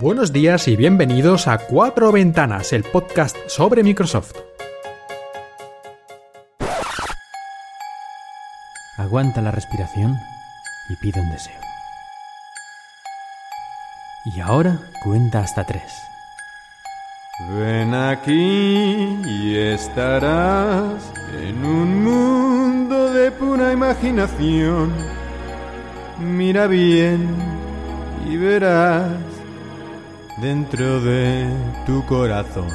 Buenos días y bienvenidos a Cuatro Ventanas, el podcast sobre Microsoft. Aguanta la respiración y pide un deseo. Y ahora cuenta hasta tres. Ven aquí y estarás en un mundo de pura imaginación. Mira bien y verás dentro de tu corazón.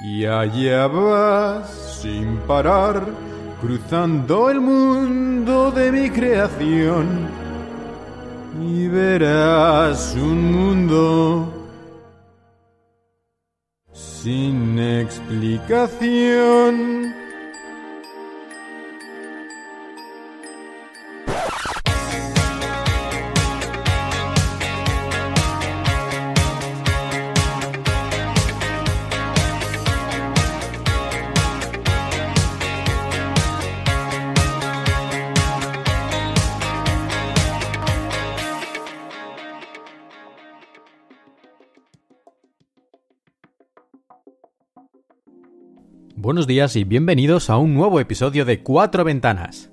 Y allá vas sin parar, cruzando el mundo de mi creación. Y verás un mundo sin explicación. Buenos días y bienvenidos a un nuevo episodio de Cuatro Ventanas.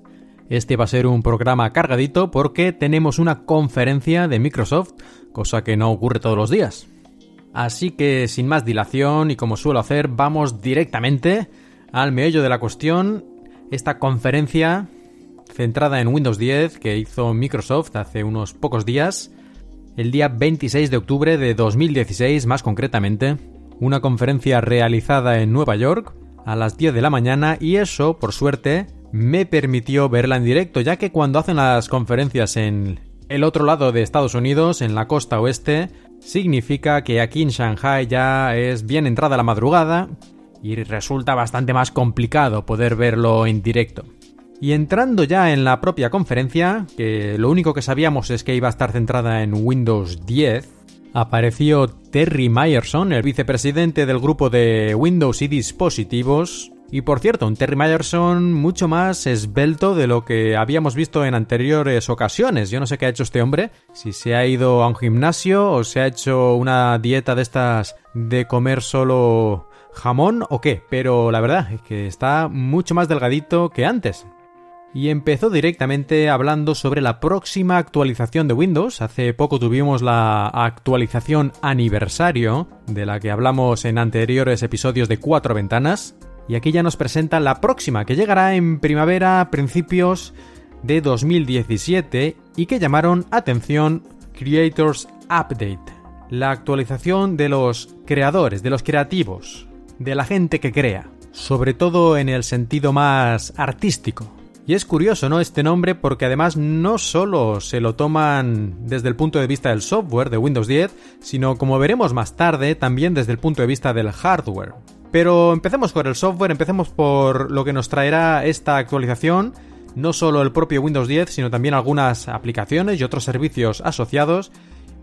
Este va a ser un programa cargadito porque tenemos una conferencia de Microsoft, cosa que no ocurre todos los días. Así que sin más dilación y como suelo hacer, vamos directamente al meollo de la cuestión. Esta conferencia centrada en Windows 10 que hizo Microsoft hace unos pocos días, el día 26 de octubre de 2016 más concretamente, una conferencia realizada en Nueva York a las 10 de la mañana y eso, por suerte, me permitió verla en directo, ya que cuando hacen las conferencias en el otro lado de Estados Unidos, en la costa oeste, significa que aquí en Shanghai ya es bien entrada la madrugada y resulta bastante más complicado poder verlo en directo. Y entrando ya en la propia conferencia, que lo único que sabíamos es que iba a estar centrada en Windows 10, apareció Terry Myerson, el vicepresidente del grupo de Windows y dispositivos. Y por cierto, un Terry Myerson mucho más esbelto de lo que habíamos visto en anteriores ocasiones. Yo no sé qué ha hecho este hombre, si se ha ido a un gimnasio o se ha hecho una dieta de estas de comer solo jamón o qué, pero la verdad es que está mucho más delgadito que antes y empezó directamente hablando sobre la próxima actualización de Windows. Hace poco tuvimos la actualización aniversario, de la que hablamos en anteriores episodios de Cuatro Ventanas, y aquí ya nos presenta la próxima, que llegará en primavera, principios de 2017, y que llamaron atención Creators Update, la actualización de los creadores, de los creativos, de la gente que crea, sobre todo en el sentido más artístico. Y es curioso, ¿no? Este nombre porque además no solo se lo toman desde el punto de vista del software de Windows 10, sino como veremos más tarde, también desde el punto de vista del hardware. Pero empecemos con el software, empecemos por lo que nos traerá esta actualización, no solo el propio Windows 10, sino también algunas aplicaciones y otros servicios asociados,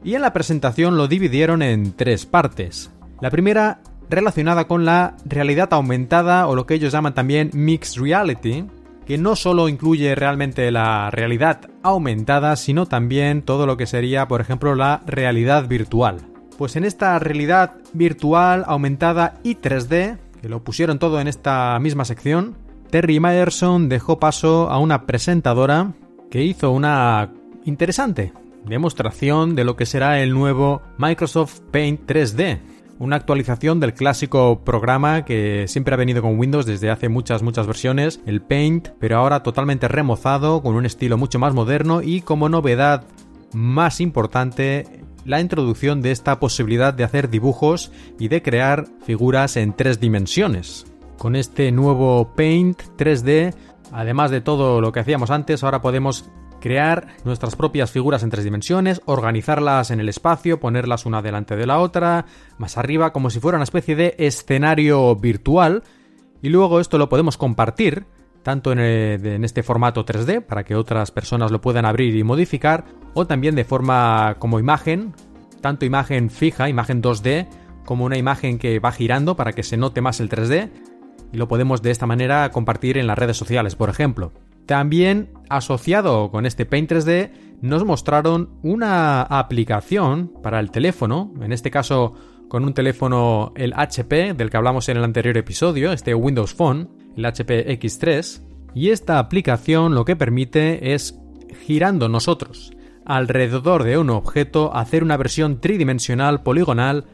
y en la presentación lo dividieron en tres partes. La primera relacionada con la realidad aumentada o lo que ellos llaman también Mixed Reality, que no solo incluye realmente la realidad aumentada, sino también todo lo que sería, por ejemplo, la realidad virtual. Pues en esta realidad virtual aumentada y 3D, que lo pusieron todo en esta misma sección, Terry Myerson dejó paso a una presentadora que hizo una interesante demostración de lo que será el nuevo Microsoft Paint 3D, una actualización del clásico programa que siempre ha venido con Windows desde hace muchas, muchas versiones, el Paint, pero ahora totalmente remozado, con un estilo mucho más moderno y como novedad más importante, la introducción de esta posibilidad de hacer dibujos y de crear figuras en tres dimensiones. Con este nuevo Paint 3D, además de todo lo que hacíamos antes, ahora podemos crear nuestras propias figuras en tres dimensiones, organizarlas en el espacio, ponerlas una delante de la otra, más arriba, como si fuera una especie de escenario virtual, y luego esto lo podemos compartir, tanto en, en, este formato 3D, para que otras personas lo puedan abrir y modificar, o también de forma como imagen, tanto imagen fija, imagen 2D, como una imagen que va girando para que se note más el 3D, y lo podemos de esta manera compartir en las redes sociales, por ejemplo. También asociado con este Paint 3D nos mostraron una aplicación para el teléfono, en este caso con un teléfono el HP del que hablamos en el anterior episodio, este Windows Phone, el HP X3, y esta aplicación lo que permite es girando nosotros alrededor de un objeto hacer una versión tridimensional poligonal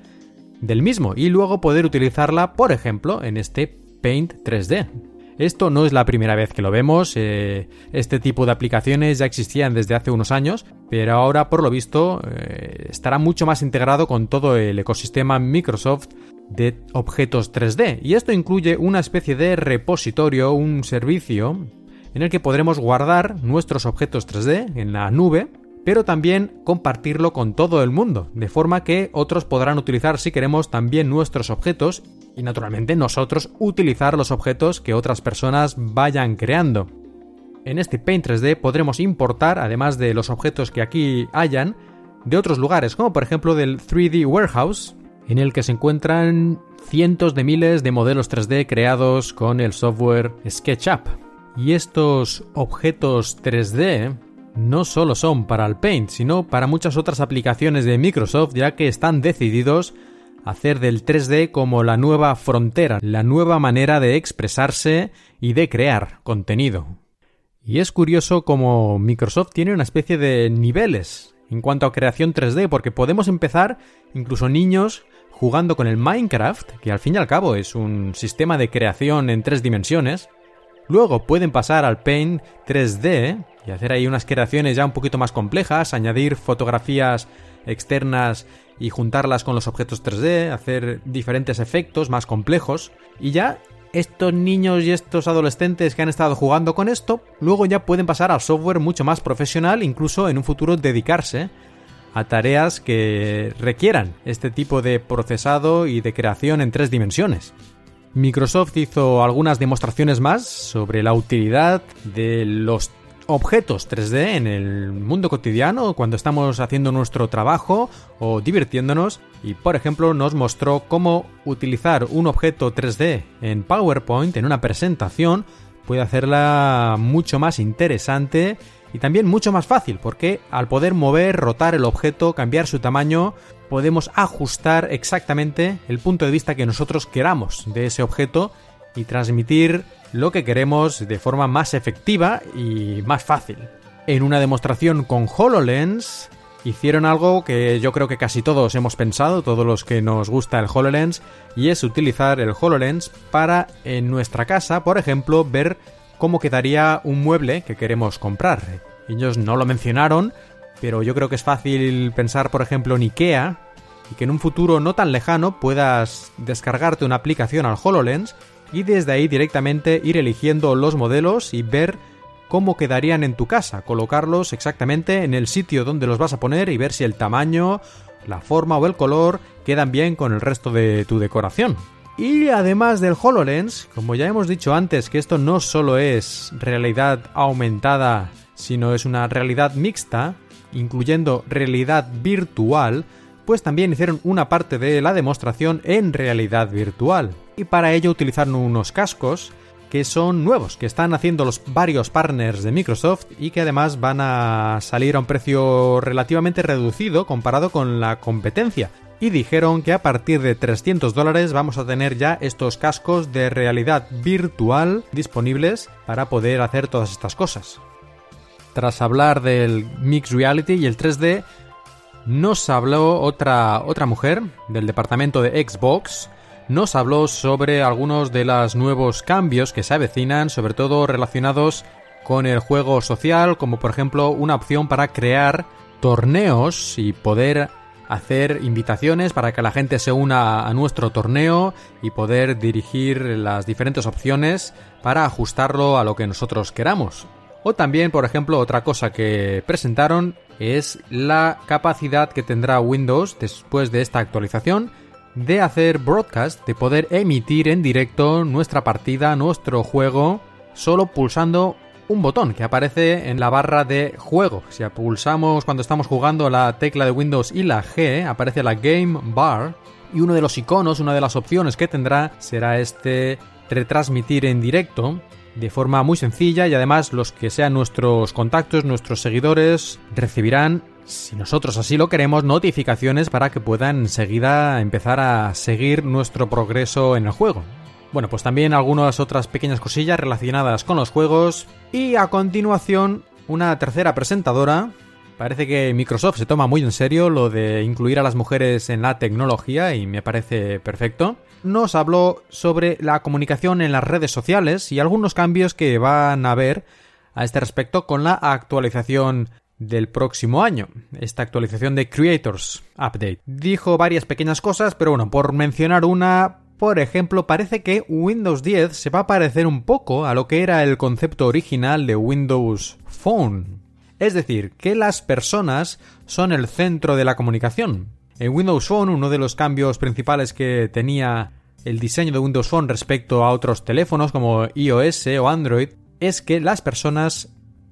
del mismo y luego poder utilizarla, por ejemplo, en este Paint 3D. Esto no es la primera vez que lo vemos, eh, este tipo de aplicaciones ya existían desde hace unos años, pero ahora por lo visto eh, estará mucho más integrado con todo el ecosistema Microsoft de objetos 3D. Y esto incluye una especie de repositorio, un servicio en el que podremos guardar nuestros objetos 3D en la nube pero también compartirlo con todo el mundo, de forma que otros podrán utilizar si queremos también nuestros objetos y naturalmente nosotros utilizar los objetos que otras personas vayan creando. En este Paint 3D podremos importar, además de los objetos que aquí hayan, de otros lugares, como por ejemplo del 3D Warehouse, en el que se encuentran cientos de miles de modelos 3D creados con el software SketchUp. Y estos objetos 3D no solo son para el Paint, sino para muchas otras aplicaciones de Microsoft, ya que están decididos a hacer del 3D como la nueva frontera, la nueva manera de expresarse y de crear contenido. Y es curioso como Microsoft tiene una especie de niveles en cuanto a creación 3D, porque podemos empezar, incluso niños, jugando con el Minecraft, que al fin y al cabo es un sistema de creación en tres dimensiones. Luego pueden pasar al Paint 3D, y hacer ahí unas creaciones ya un poquito más complejas, añadir fotografías externas y juntarlas con los objetos 3D, hacer diferentes efectos más complejos y ya estos niños y estos adolescentes que han estado jugando con esto, luego ya pueden pasar al software mucho más profesional, incluso en un futuro dedicarse a tareas que requieran este tipo de procesado y de creación en tres dimensiones. Microsoft hizo algunas demostraciones más sobre la utilidad de los objetos 3D en el mundo cotidiano cuando estamos haciendo nuestro trabajo o divirtiéndonos. Y por ejemplo nos mostró cómo utilizar un objeto 3D en PowerPoint en una presentación puede hacerla mucho más interesante y también mucho más fácil porque al poder mover, rotar el objeto, cambiar su tamaño, podemos ajustar exactamente el punto de vista que nosotros queramos de ese objeto y transmitir lo que queremos de forma más efectiva y más fácil. En una demostración con HoloLens hicieron algo que yo creo que casi todos hemos pensado, todos los que nos gusta el HoloLens, y es utilizar el HoloLens para en nuestra casa, por ejemplo, ver cómo quedaría un mueble que queremos comprar. Ellos no lo mencionaron, pero yo creo que es fácil pensar, por ejemplo, en IKEA, y que en un futuro no tan lejano puedas descargarte una aplicación al HoloLens y desde ahí directamente ir eligiendo los modelos y ver cómo quedarían en tu casa, colocarlos exactamente en el sitio donde los vas a poner y ver si el tamaño, la forma o el color quedan bien con el resto de tu decoración. Y además del HoloLens, como ya hemos dicho antes que esto no solo es realidad aumentada, sino es una realidad mixta, incluyendo realidad virtual, pues también hicieron una parte de la demostración en realidad virtual. Y para ello utilizaron unos cascos que son nuevos, que están haciendo los varios partners de Microsoft y que además van a salir a un precio relativamente reducido comparado con la competencia. Y dijeron que a partir de 300 dólares vamos a tener ya estos cascos de realidad virtual disponibles para poder hacer todas estas cosas. Tras hablar del Mixed Reality y el 3D, nos habló otra, otra mujer del departamento de Xbox, nos habló sobre algunos de los nuevos cambios que se avecinan, sobre todo relacionados con el juego social, como por ejemplo una opción para crear torneos y poder hacer invitaciones para que la gente se una a nuestro torneo y poder dirigir las diferentes opciones para ajustarlo a lo que nosotros queramos. O también, por ejemplo, otra cosa que presentaron es la capacidad que tendrá Windows después de esta actualización de hacer broadcast, de poder emitir en directo nuestra partida, nuestro juego, solo pulsando un botón que aparece en la barra de juego. Si pulsamos cuando estamos jugando la tecla de Windows y la G, aparece la Game Bar y uno de los iconos, una de las opciones que tendrá será este retransmitir en directo de forma muy sencilla y además los que sean nuestros contactos, nuestros seguidores, recibirán, si nosotros así lo queremos, notificaciones para que puedan enseguida empezar a seguir nuestro progreso en el juego. Bueno, pues también algunas otras pequeñas cosillas relacionadas con los juegos y a continuación una tercera presentadora. Parece que Microsoft se toma muy en serio lo de incluir a las mujeres en la tecnología y me parece perfecto. Nos habló sobre la comunicación en las redes sociales y algunos cambios que van a haber a este respecto con la actualización del próximo año, esta actualización de Creators Update. Dijo varias pequeñas cosas, pero bueno, por mencionar una, por ejemplo, parece que Windows 10 se va a parecer un poco a lo que era el concepto original de Windows Phone. Es decir, que las personas son el centro de la comunicación. En Windows Phone, uno de los cambios principales que tenía el diseño de Windows Phone respecto a otros teléfonos como iOS o Android es que las personas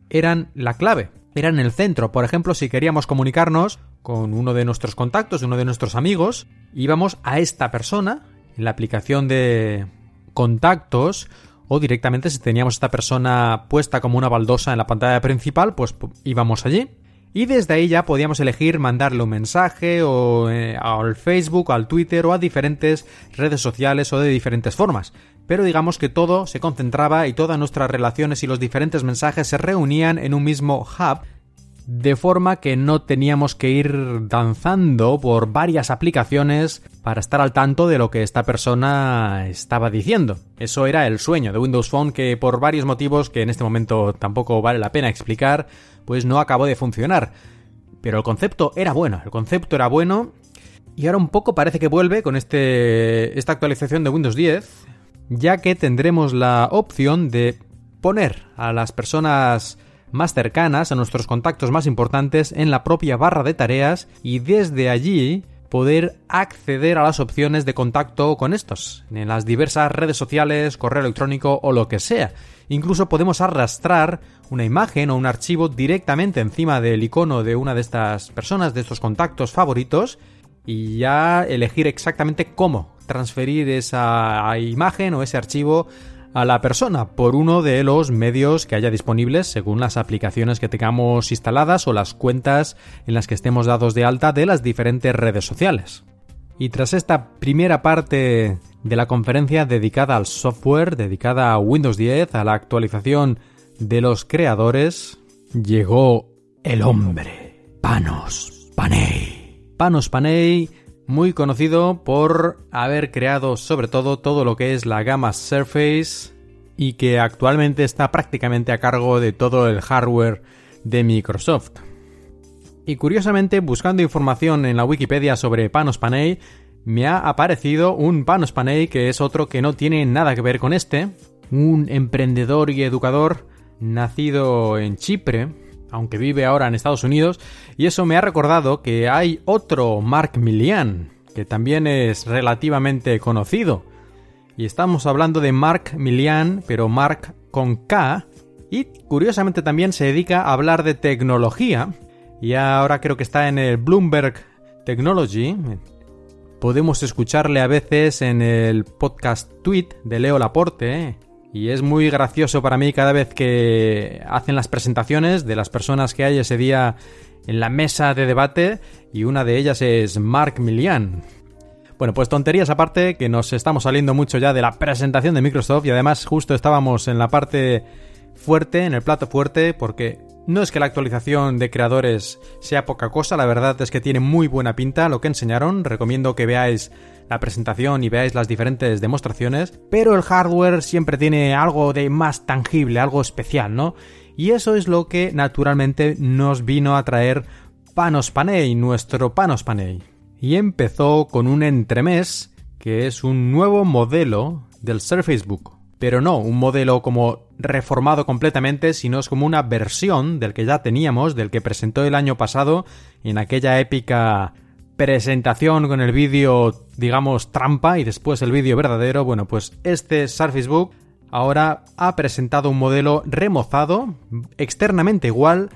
eran la clave, eran el centro. Por ejemplo, si queríamos comunicarnos con uno de nuestros contactos, uno de nuestros amigos, íbamos a esta persona en la aplicación de contactos o directamente si teníamos esta persona puesta como una baldosa en la pantalla principal, pues íbamos allí. Y desde ahí ya podíamos elegir mandarle un mensaje o eh, al Facebook, al Twitter o a diferentes redes sociales o de diferentes formas. Pero digamos que todo se concentraba y todas nuestras relaciones y los diferentes mensajes se reunían en un mismo hub de forma que no teníamos que ir danzando por varias aplicaciones para estar al tanto de lo que esta persona estaba diciendo. Eso era el sueño de Windows Phone que por varios motivos que en este momento tampoco vale la pena explicar, pues no acabó de funcionar. Pero el concepto era bueno, el concepto era bueno y ahora un poco parece que vuelve con este, esta actualización de Windows 10, ya que tendremos la opción de poner a las personas más cercanas, a nuestros contactos más importantes en la propia barra de tareas y desde allí poder acceder a las opciones de contacto con estos, en las diversas redes sociales, correo electrónico o lo que sea. Incluso podemos arrastrar una imagen o un archivo directamente encima del icono de una de estas personas, de estos contactos favoritos, y ya elegir exactamente cómo transferir esa imagen o ese archivo a la persona por uno de los medios que haya disponibles según las aplicaciones que tengamos instaladas o las cuentas en las que estemos dados de alta de las diferentes redes sociales. Y tras esta primera parte de la conferencia dedicada al software, dedicada a Windows 10, a la actualización de los creadores, llegó el hombre, Panos Panay. Panos muy conocido por haber creado sobre todo todo lo que es la gama Surface y que actualmente está prácticamente a cargo de todo el hardware de Microsoft. Y curiosamente, buscando información en la Wikipedia sobre Panos Panay, me ha aparecido un Panos Panay que es otro que no tiene nada que ver con este, un emprendedor y educador nacido en Chipre, aunque vive ahora en Estados Unidos, y eso me ha recordado que hay otro Mark Millian, que también es relativamente conocido. Y estamos hablando de Mark Millian, pero Mark con K, y curiosamente también se dedica a hablar de tecnología, y ahora creo que está en el Bloomberg Technology. Podemos escucharle a veces en el podcast Tweet de Leo Laporte, y es muy gracioso para mí cada vez que hacen las presentaciones de las personas que hay ese día en la mesa de debate y una de ellas es Mark Millian. Bueno, pues tonterías aparte, que nos estamos saliendo mucho ya de la presentación de Microsoft y además justo estábamos en la parte fuerte, en el plato fuerte, porque no es que la actualización de creadores sea poca cosa, la verdad es que tiene muy buena pinta lo que enseñaron, recomiendo que veáis la presentación y veáis las diferentes demostraciones, pero el hardware siempre tiene algo de más tangible, algo especial, ¿no? Y eso es lo que naturalmente nos vino a traer Panos Panay, nuestro Panos Panay. Y empezó con un entremés que es un nuevo modelo del Surface Book. Pero no un modelo como reformado completamente, sino es como una versión del que ya teníamos, del que presentó el año pasado en aquella épica presentación con el vídeo, digamos, trampa y después el vídeo verdadero, bueno, pues este Surface Book ahora ha presentado un modelo remozado, externamente igual,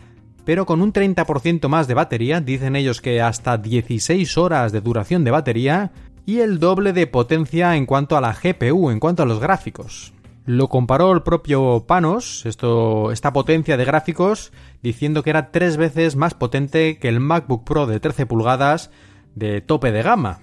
pero con un 30% más de batería, dicen ellos que hasta 16 horas de duración de batería, y el doble de potencia en cuanto a la GPU, en cuanto a los gráficos. Lo comparó el propio Panos, esta potencia de gráficos, diciendo que era tres veces más potente que el MacBook Pro de 13 pulgadas de tope de gama.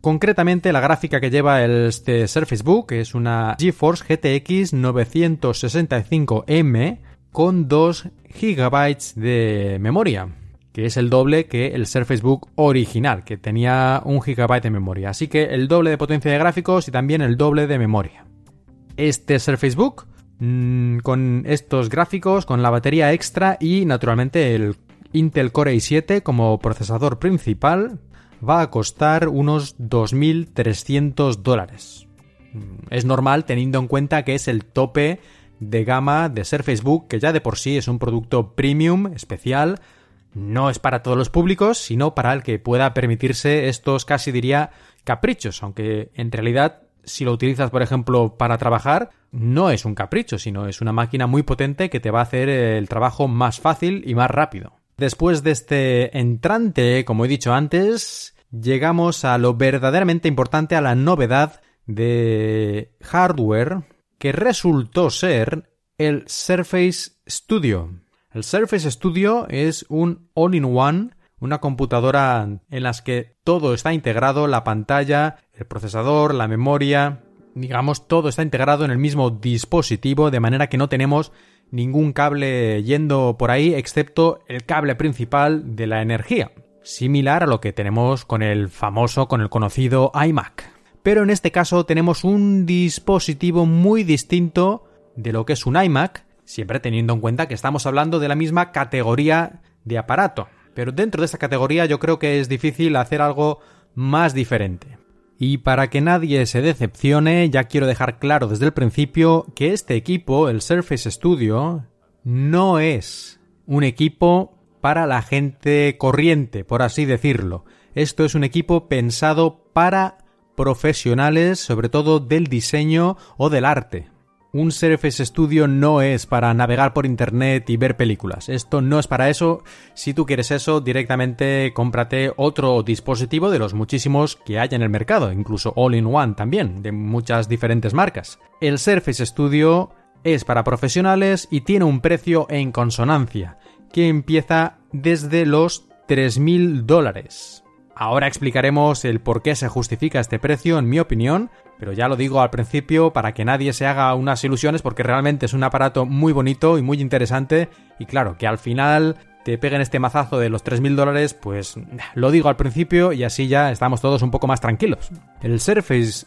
Concretamente, la gráfica que lleva este Surface Book es una GeForce GTX 965M con 2 GB de memoria, que es el doble que el Surface Book original, que tenía 1 GB de memoria. Así que el doble de potencia de gráficos y también el doble de memoria. Este Surface Book, mm, con estos gráficos, con la batería extra y naturalmente el Intel Core i7 como procesador principal, va a costar unos 2.300 dólares. Mm, es normal teniendo en cuenta que es el tope de gama de ser Facebook, que ya de por sí es un producto premium, especial, no es para todos los públicos, sino para el que pueda permitirse estos casi diría caprichos, aunque en realidad si lo utilizas por ejemplo para trabajar, no es un capricho, sino es una máquina muy potente que te va a hacer el trabajo más fácil y más rápido. Después de este entrante, como he dicho antes, llegamos a lo verdaderamente importante, a la novedad de hardware que resultó ser el Surface Studio. El Surface Studio es un all-in-one, una computadora en la que todo está integrado, la pantalla, el procesador, la memoria, digamos, todo está integrado en el mismo dispositivo, de manera que no tenemos ningún cable yendo por ahí excepto el cable principal de la energía, similar a lo que tenemos con el famoso, con el conocido iMac. Pero en este caso tenemos un dispositivo muy distinto de lo que es un iMac, siempre teniendo en cuenta que estamos hablando de la misma categoría de aparato. Pero dentro de esta categoría yo creo que es difícil hacer algo más diferente. Y para que nadie se decepcione, ya quiero dejar claro desde el principio que este equipo, el Surface Studio, no es un equipo para la gente corriente, por así decirlo. Esto es un equipo pensado para profesionales, sobre todo del diseño o del arte. Un Surface Studio no es para navegar por internet y ver películas. Esto no es para eso. Si tú quieres eso, directamente cómprate otro dispositivo de los muchísimos que hay en el mercado, incluso all-in-one también, de muchas diferentes marcas. El Surface Studio es para profesionales y tiene un precio en consonancia, que empieza desde los 3.000 dólares. Ahora explicaremos el por qué se justifica este precio, en mi opinión, pero ya lo digo al principio para que nadie se haga unas ilusiones porque realmente es un aparato muy bonito y muy interesante y claro, que al final te peguen este mazazo de los 3.000 dólares, pues lo digo al principio y así ya estamos todos un poco más tranquilos. El Surface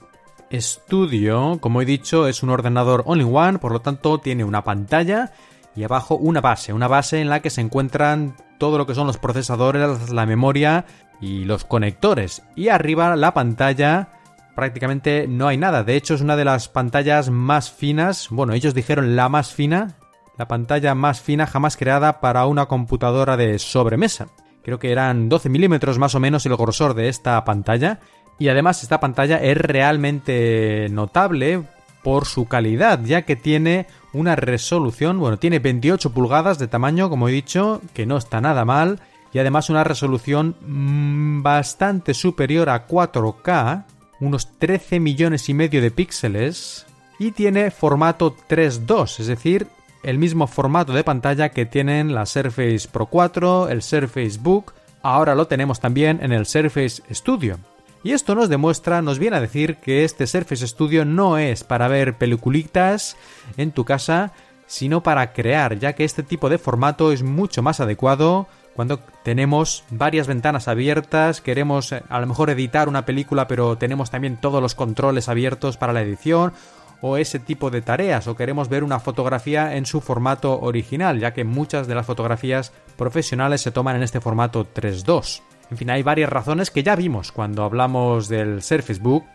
Studio, como he dicho, es un ordenador all-in-one, por lo tanto tiene una pantalla y abajo una base, una base en la que se encuentran todo lo que son los procesadores, la memoria y los conectores. Y arriba la pantalla prácticamente no hay nada. De hecho es una de las pantallas más finas. Bueno, ellos dijeron la más fina. La pantalla más fina jamás creada para una computadora de sobremesa. Creo que eran 12 milímetros más o menos el grosor de esta pantalla. Y además esta pantalla es realmente notable por su calidad, ya que tiene una resolución, bueno, tiene 28 pulgadas de tamaño, como he dicho, que no está nada mal, y además una resolución mm, bastante superior a 4K, unos 13 millones y medio de píxeles, y tiene formato 3.2, es decir, el mismo formato de pantalla que tienen la Surface Pro 4, el Surface Book, ahora lo tenemos también en el Surface Studio. Y esto nos demuestra, nos viene a decir que este Surface Studio no es para ver peliculitas en tu casa, sino para crear, ya que este tipo de formato es mucho más adecuado cuando tenemos varias ventanas abiertas, queremos eh, a lo mejor editar una película pero tenemos también todos los controles abiertos para la edición o ese tipo de tareas o queremos ver una fotografía en su formato original, ya que muchas de las fotografías profesionales se toman en este formato 3.2. En fin, hay varias razones que ya vimos cuando hablamos del Surface Book.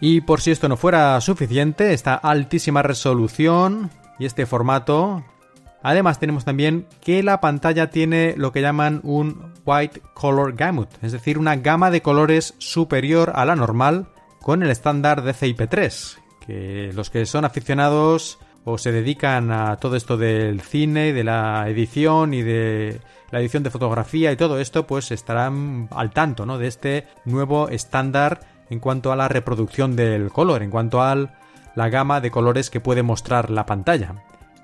Y por si esto no fuera suficiente, esta altísima resolución y este formato Además tenemos también que la pantalla tiene lo que llaman un White Color Gamut, es decir, una gama de colores superior a la normal con el estándar de CIP3, que los que son aficionados o se dedican a todo esto del cine, de la edición y de la edición de fotografía y todo esto, pues estarán al tanto, ¿no? De este nuevo estándar en cuanto a la reproducción del color, en cuanto al la gama de colores que puede mostrar la pantalla.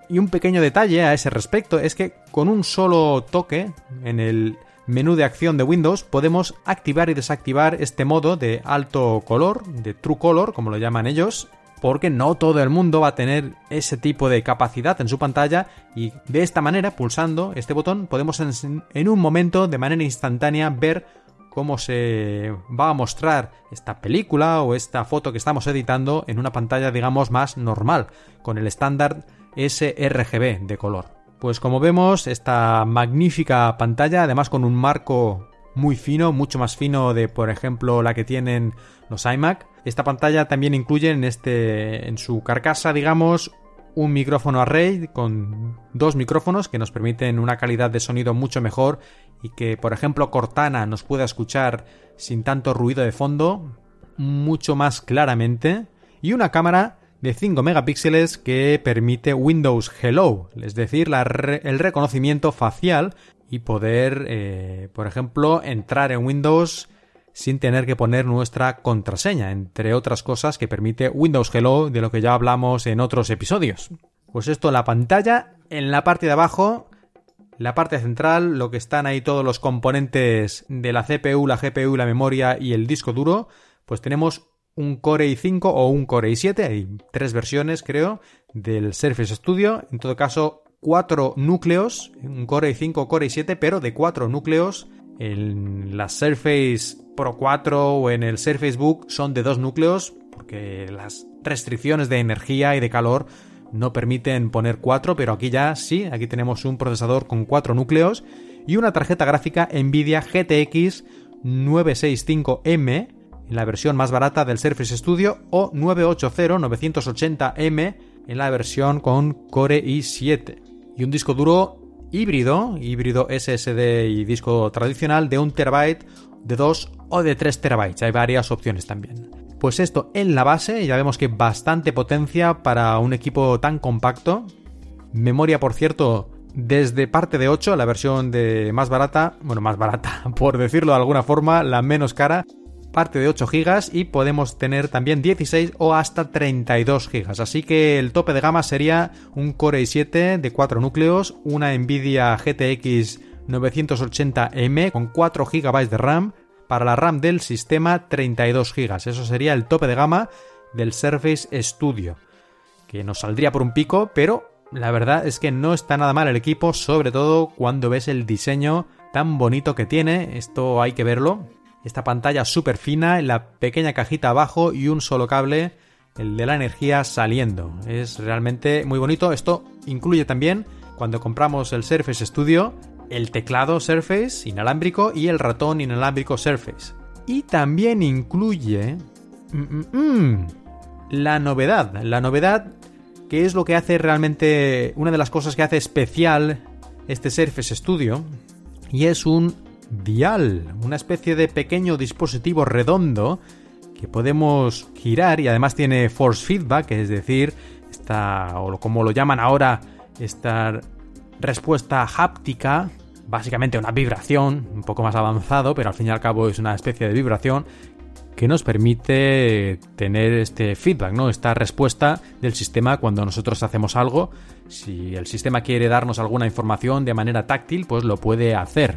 Y un pequeño detalle a ese respecto es que con un solo toque en el menú de acción de Windows podemos activar y desactivar este modo de alto color, de True Color, como lo llaman ellos, porque no todo el mundo va a tener ese tipo de capacidad en su pantalla y de esta manera, pulsando este botón, podemos en, un momento, de manera instantánea, ver cómo se va a mostrar esta película o esta foto que estamos editando en una pantalla, digamos, más normal, con el estándar sRGB de color. Pues como vemos, esta magnífica pantalla, además con un marco muy fino, mucho más fino de, por ejemplo, la que tienen los iMac. Esta pantalla también incluye en, este, en su carcasa, digamos, un micrófono array con dos micrófonos que nos permiten una calidad de sonido mucho mejor y que, por ejemplo, Cortana nos pueda escuchar sin tanto ruido de fondo mucho más claramente y una cámara de 5 megapíxeles que permite Windows Hello, es decir, el reconocimiento facial y poder, eh, por ejemplo, entrar en Windows sin tener que poner nuestra contraseña, entre otras cosas que permite Windows Hello, de lo que ya hablamos en otros episodios. Pues esto la pantalla, en la parte de abajo, la parte central, lo que están ahí todos los componentes de la CPU, la GPU, la memoria y el disco duro, pues tenemos un Core i5 o un Core i7, hay tres versiones creo del Surface Studio, en todo caso cuatro núcleos, un Core i5 Core i7, pero de cuatro núcleos. En la Surface Pro 4 o en el Surface Book son de dos núcleos, porque las restricciones de energía y de calor no permiten poner cuatro, pero aquí ya sí, aquí tenemos un procesador con cuatro núcleos y una tarjeta gráfica Nvidia GTX 965M en la versión más barata del Surface Studio o 980-980M en la versión con Core i7 y un disco duro híbrido, híbrido SSD y disco tradicional de 1 terabyte, de 2 o de 3 terabytes. Hay varias opciones también. Pues esto en la base, ya vemos que bastante potencia para un equipo tan compacto. Memoria, por cierto, desde parte de 8, la versión de más barata, bueno, más barata, por decirlo de alguna forma, la menos cara, parte de 8 GB y podemos tener también 16 o hasta 32 GB. Así que el tope de gama sería un Core i7 de 4 núcleos, una Nvidia GTX 980M con 4 GB de RAM, para la RAM del sistema 32 GB. Eso sería el tope de gama del Surface Studio, que nos saldría por un pico, pero la verdad es que no está nada mal el equipo, sobre todo cuando ves el diseño tan bonito que tiene. Esto hay que verlo esta pantalla súper fina, la pequeña cajita abajo y un solo cable, el de la energía saliendo. Es realmente muy bonito. Esto incluye también, cuando compramos el Surface Studio, el teclado Surface inalámbrico y el ratón inalámbrico Surface. Y también incluye mm, mm, mm, la novedad. La novedad que es lo que hace realmente una de las cosas que hace especial este Surface Studio y es un dial, una especie de pequeño dispositivo redondo que podemos girar y además tiene force feedback, es decir, esta, o como lo llaman ahora, esta respuesta háptica, básicamente una vibración, un poco más avanzado, pero al fin y al cabo es una especie de vibración que nos permite tener este feedback, ¿no? Esta respuesta del sistema cuando nosotros hacemos algo. Si el sistema quiere darnos alguna información de manera táctil, pues lo puede hacer.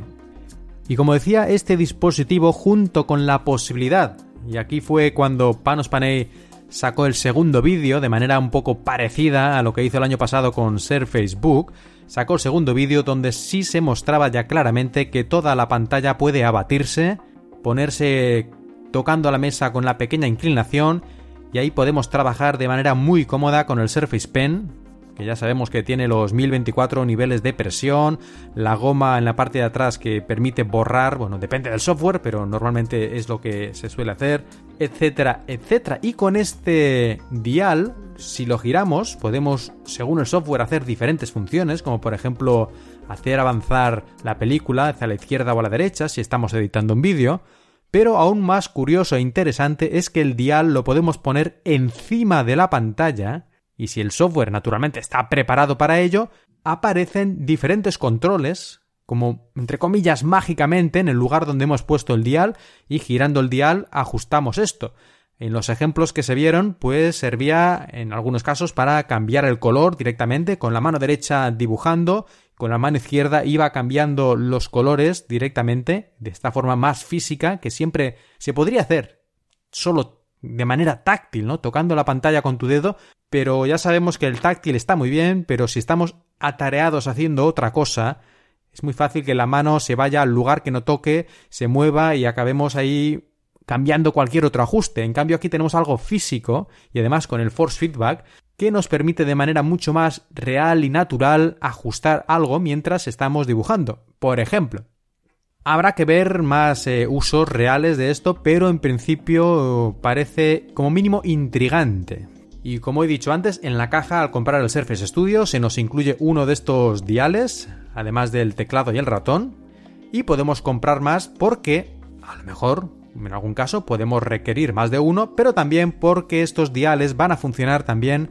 Y como decía, este dispositivo junto con la posibilidad, y aquí fue cuando Panos Panay sacó el segundo vídeo de manera un poco parecida a lo que hizo el año pasado con Surface Book, sacó el segundo vídeo donde sí se mostraba ya claramente que toda la pantalla puede abatirse, ponerse tocando la mesa con la pequeña inclinación y ahí podemos trabajar de manera muy cómoda con el Surface Pen, que ya sabemos que tiene los 1024 niveles de presión, la goma en la parte de atrás que permite borrar, bueno, depende del software, pero normalmente es lo que se suele hacer, etcétera, etcétera. Y con este dial, si lo giramos, podemos, según el software, hacer diferentes funciones, como por ejemplo hacer avanzar la película hacia la izquierda o a la derecha si estamos editando un vídeo. Pero aún más curioso e interesante es que el dial lo podemos poner encima de la pantalla y si el software naturalmente está preparado para ello, aparecen diferentes controles, como entre comillas mágicamente en el lugar donde hemos puesto el dial y girando el dial ajustamos esto. En los ejemplos que se vieron, pues servía en algunos casos para cambiar el color directamente, con la mano derecha dibujando, con la mano izquierda iba cambiando los colores directamente, de esta forma más física, que siempre se podría hacer solo de manera táctil, ¿no? Tocando la pantalla con tu dedo, pero ya sabemos que el táctil está muy bien, pero si estamos atareados haciendo otra cosa, es muy fácil que la mano se vaya al lugar que no toque, se mueva y acabemos ahí cambiando cualquier otro ajuste. En cambio aquí tenemos algo físico y además con el force feedback que nos permite de manera mucho más real y natural ajustar algo mientras estamos dibujando. Por ejemplo, habrá que ver más eh, usos reales de esto, pero en principio parece como mínimo intrigante. Y como he dicho antes, en la caja al comprar el Surface Studio se nos incluye uno de estos diales, además del teclado y el ratón, y podemos comprar más porque a lo mejor en algún caso podemos requerir más de uno, pero también porque estos diales van a funcionar también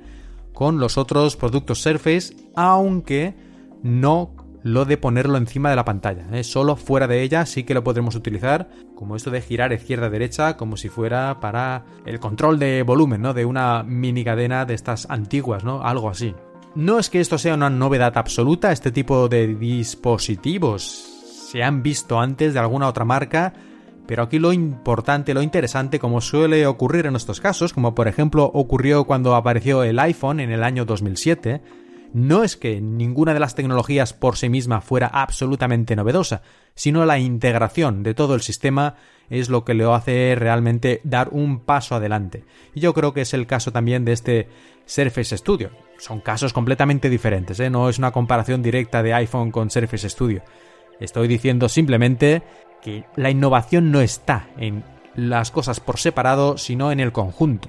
con los otros productos Surface, aunque no lo de ponerlo encima de la pantalla. ¿eh? Solo fuera de ella sí que lo podremos utilizar, como esto de girar izquierda-derecha, como si fuera para el control de volumen, ¿no? De una mini cadena de estas antiguas, ¿no? Algo así. No es que esto sea una novedad absoluta, este tipo de dispositivos se han visto antes de alguna otra marca, pero aquí lo importante, lo interesante, como suele ocurrir en estos casos, como por ejemplo ocurrió cuando apareció el iPhone en el año 2007, no es que ninguna de las tecnologías por sí misma fuera absolutamente novedosa, sino la integración de todo el sistema es lo que le hace realmente dar un paso adelante. Y yo creo que es el caso también de este Surface Studio. Son casos completamente diferentes, ¿eh? no es una comparación directa de iPhone con Surface Studio. Estoy diciendo simplemente que la innovación no está en las cosas por separado, sino en el conjunto.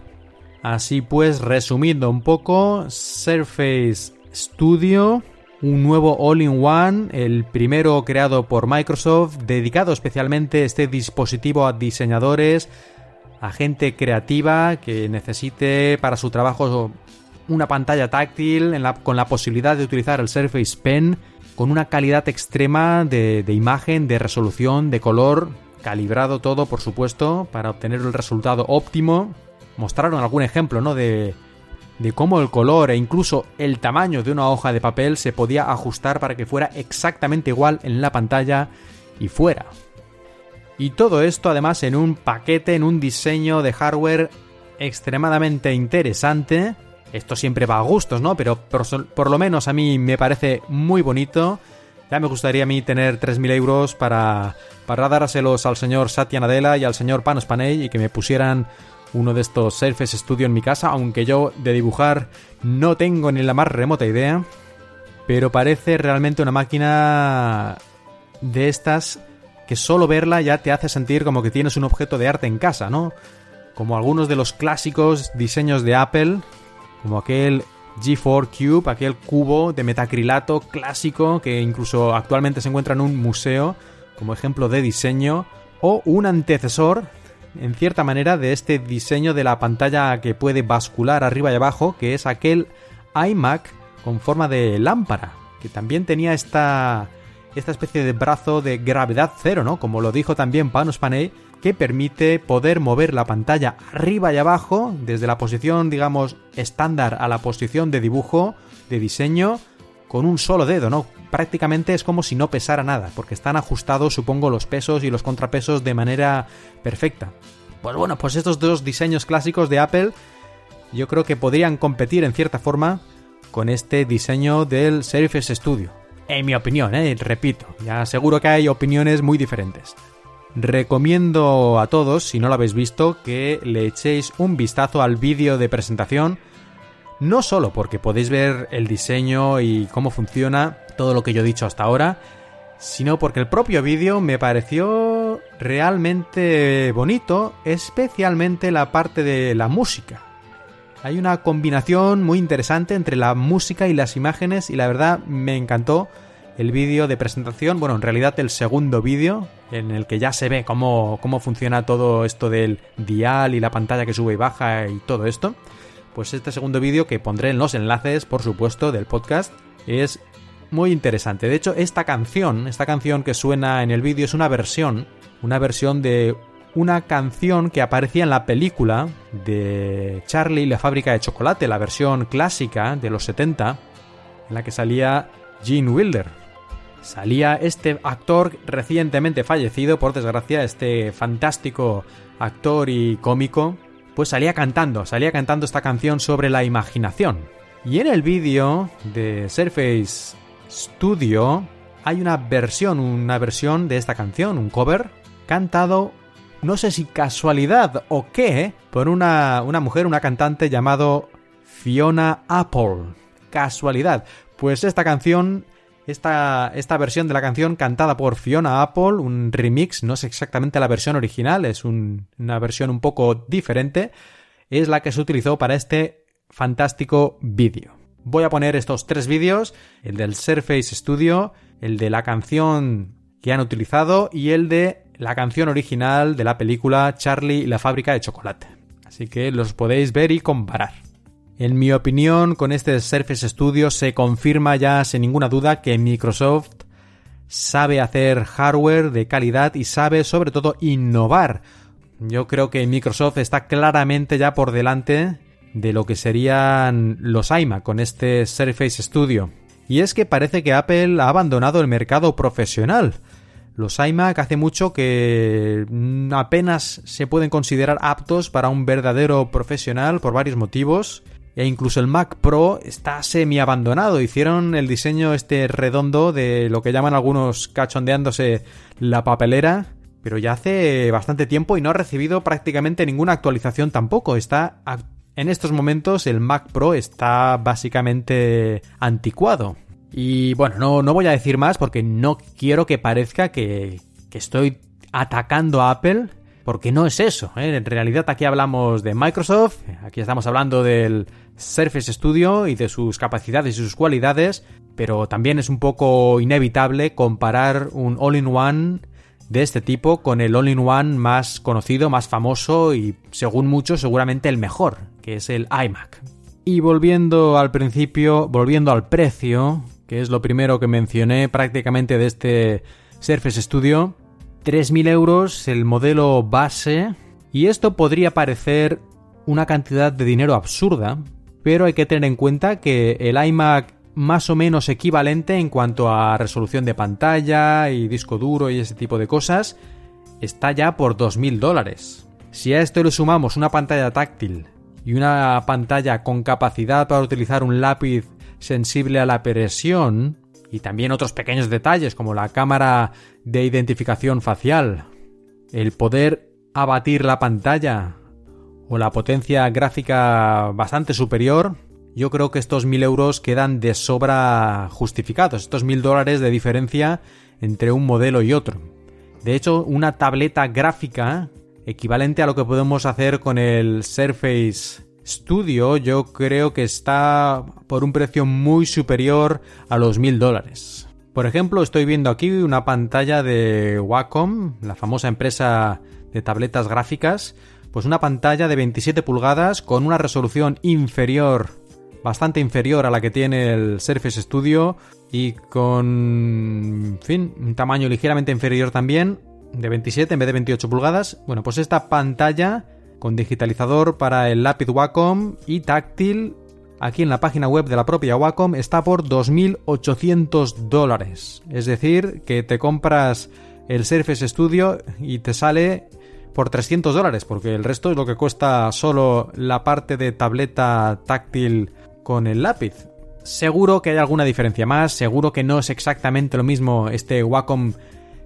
Así pues, resumiendo un poco, Surface Studio, un nuevo all-in-one, el primero creado por Microsoft, dedicado especialmente este dispositivo a diseñadores, a gente creativa que necesite para su trabajo una pantalla táctil con la posibilidad de utilizar el Surface Pen con una calidad extrema de, imagen, de resolución, de color, calibrado todo, por supuesto, para obtener el resultado óptimo. Mostraron algún ejemplo, ¿no? De, de cómo el color e incluso el tamaño de una hoja de papel se podía ajustar para que fuera exactamente igual en la pantalla y fuera. Y todo esto además en un paquete, en un diseño de hardware extremadamente interesante esto siempre va a gustos, ¿no? Pero por, lo menos a mí me parece muy bonito. Ya me gustaría a mí tener 3.000 euros para, para dárselos al señor Satya Nadella y al señor Panos Panay y que me pusieran uno de estos Surface Studio en mi casa, aunque yo de dibujar no tengo ni la más remota idea. Pero parece realmente una máquina de estas que solo verla ya te hace sentir como que tienes un objeto de arte en casa, ¿no? Como algunos de los clásicos diseños de Apple, como aquel G4 Cube, aquel cubo de metacrilato clásico que incluso actualmente se encuentra en un museo como ejemplo de diseño, o un antecesor, en cierta manera, de este diseño de la pantalla que puede bascular arriba y abajo, que es aquel iMac con forma de lámpara, que también tenía esta, esta especie de brazo de gravedad cero, ¿no? Como lo dijo también Panos Panay, que permite poder mover la pantalla arriba y abajo, desde la posición, digamos, estándar a la posición de dibujo, de diseño, con un solo dedo, ¿no? Prácticamente es como si no pesara nada, porque están ajustados, supongo, los pesos y los contrapesos de manera perfecta. Pues bueno, pues estos dos diseños clásicos de Apple yo creo que podrían competir en cierta forma con este diseño del Surface Studio. En mi opinión, ¿eh? repito, ya seguro que hay opiniones muy diferentes. Recomiendo a todos, si no lo habéis visto, que le echéis un vistazo al vídeo de presentación, no solo porque podéis ver el diseño y cómo funciona todo lo que yo he dicho hasta ahora, sino porque el propio vídeo me pareció realmente bonito, especialmente la parte de la música. Hay una combinación muy interesante entre la música y las imágenes y la verdad me encantó el vídeo de presentación, bueno, en realidad el segundo vídeo, en el que ya se ve cómo, cómo funciona todo esto del dial y la pantalla que sube y baja y todo esto, pues este segundo vídeo que pondré en los enlaces, por supuesto, del podcast, es muy interesante. De hecho, esta canción, esta canción que suena en el vídeo es una versión, una versión de una canción que aparecía en la película de Charlie y la fábrica de chocolate, la versión clásica de los 70, en la que salía Gene Wilder. Salía este actor recientemente fallecido, por desgracia, este fantástico actor y cómico, pues salía cantando, salía cantando esta canción sobre la imaginación. Y en el vídeo de Surface Studio hay una versión, una versión de esta canción, un cover, cantado, no sé si casualidad o qué, por una, una mujer, una cantante llamado Fiona Apple. Casualidad. Pues esta canción esta, esta, versión de la canción cantada por Fiona Apple, un remix, no es exactamente la versión original, es una versión un poco diferente, es la que se utilizó para este fantástico vídeo. Voy a poner estos tres vídeos, el del Surface Studio, el de la canción que han utilizado y el de la canción original de la película Charlie y la fábrica de chocolate. Así que los podéis ver y comparar. En mi opinión, con este Surface Studio se confirma ya sin ninguna duda que Microsoft sabe hacer hardware de calidad y sabe sobre todo innovar. Yo creo que Microsoft está claramente ya por delante de lo que serían los iMac con este Surface Studio. Y es que parece que Apple ha abandonado el mercado profesional. Los iMac hace mucho que apenas se pueden considerar aptos para un verdadero profesional por varios motivos. E incluso el Mac Pro está semi abandonado. Hicieron el diseño este redondo de lo que llaman algunos cachondeándose la papelera. Pero ya hace bastante tiempo y no ha recibido prácticamente ninguna actualización tampoco. Está en estos momentos el Mac Pro está básicamente anticuado. Y bueno, no, no voy a decir más porque no quiero que parezca que, que estoy atacando a Apple, porque no es eso. ¿eh? En realidad aquí hablamos de Microsoft, aquí estamos hablando del Surface Studio y de sus capacidades y sus cualidades, pero también es un poco inevitable comparar un all-in-one de este tipo con el all-in-one más conocido, más famoso y según muchos seguramente el mejor, que es el iMac. Y volviendo al principio, volviendo al precio, que es lo primero que mencioné prácticamente de este Surface Studio, 3.000 euros el modelo base, y esto podría parecer una cantidad de dinero absurda, pero hay que tener en cuenta que el iMac más o menos equivalente en cuanto a resolución de pantalla y disco duro y ese tipo de cosas, está ya por 2.000 dólares. Si a esto le sumamos una pantalla táctil y una pantalla con capacidad para utilizar un lápiz sensible a la presión, y también otros pequeños detalles como la cámara de identificación facial, el poder abatir la pantalla o la potencia gráfica bastante superior, yo creo que estos mil euros quedan de sobra justificados, estos mil dólares de diferencia entre un modelo y otro. De hecho, una tableta gráfica equivalente a lo que podemos hacer con el Surface Studio, yo creo que está por un precio muy superior a los mil dólares. Por ejemplo, estoy viendo aquí una pantalla de Wacom, la famosa empresa de tabletas gráficas, pues una pantalla de 27 pulgadas con una resolución inferior bastante inferior a la que tiene el Surface Studio y con, en fin, un tamaño ligeramente inferior también, de 27 en vez de 28 pulgadas. Bueno, pues esta pantalla con digitalizador para el lápiz Wacom y táctil aquí en la página web de la propia Wacom está por 2.800 dólares. Es decir, que te compras el Surface Studio y te sale por 300 dólares, porque el resto es lo que cuesta solo la parte de tableta táctil con el lápiz. Seguro que hay alguna diferencia más, seguro que no es exactamente lo mismo este Wacom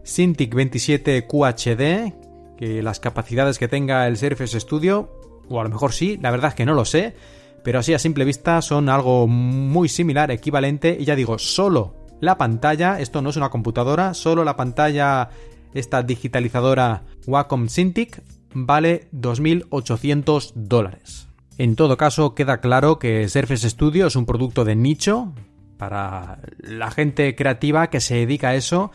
Cintiq 27 QHD que las capacidades que tenga el Surface Studio, o a lo mejor sí, la verdad es que no lo sé, pero así a simple vista son algo muy similar, equivalente, y ya digo, solo la pantalla, esto no es una computadora, solo la pantalla, esta digitalizadora Wacom Cintiq, vale 2.800 dólares. En todo caso, queda claro que Surface Studio es un producto de nicho para la gente creativa que se dedica a eso,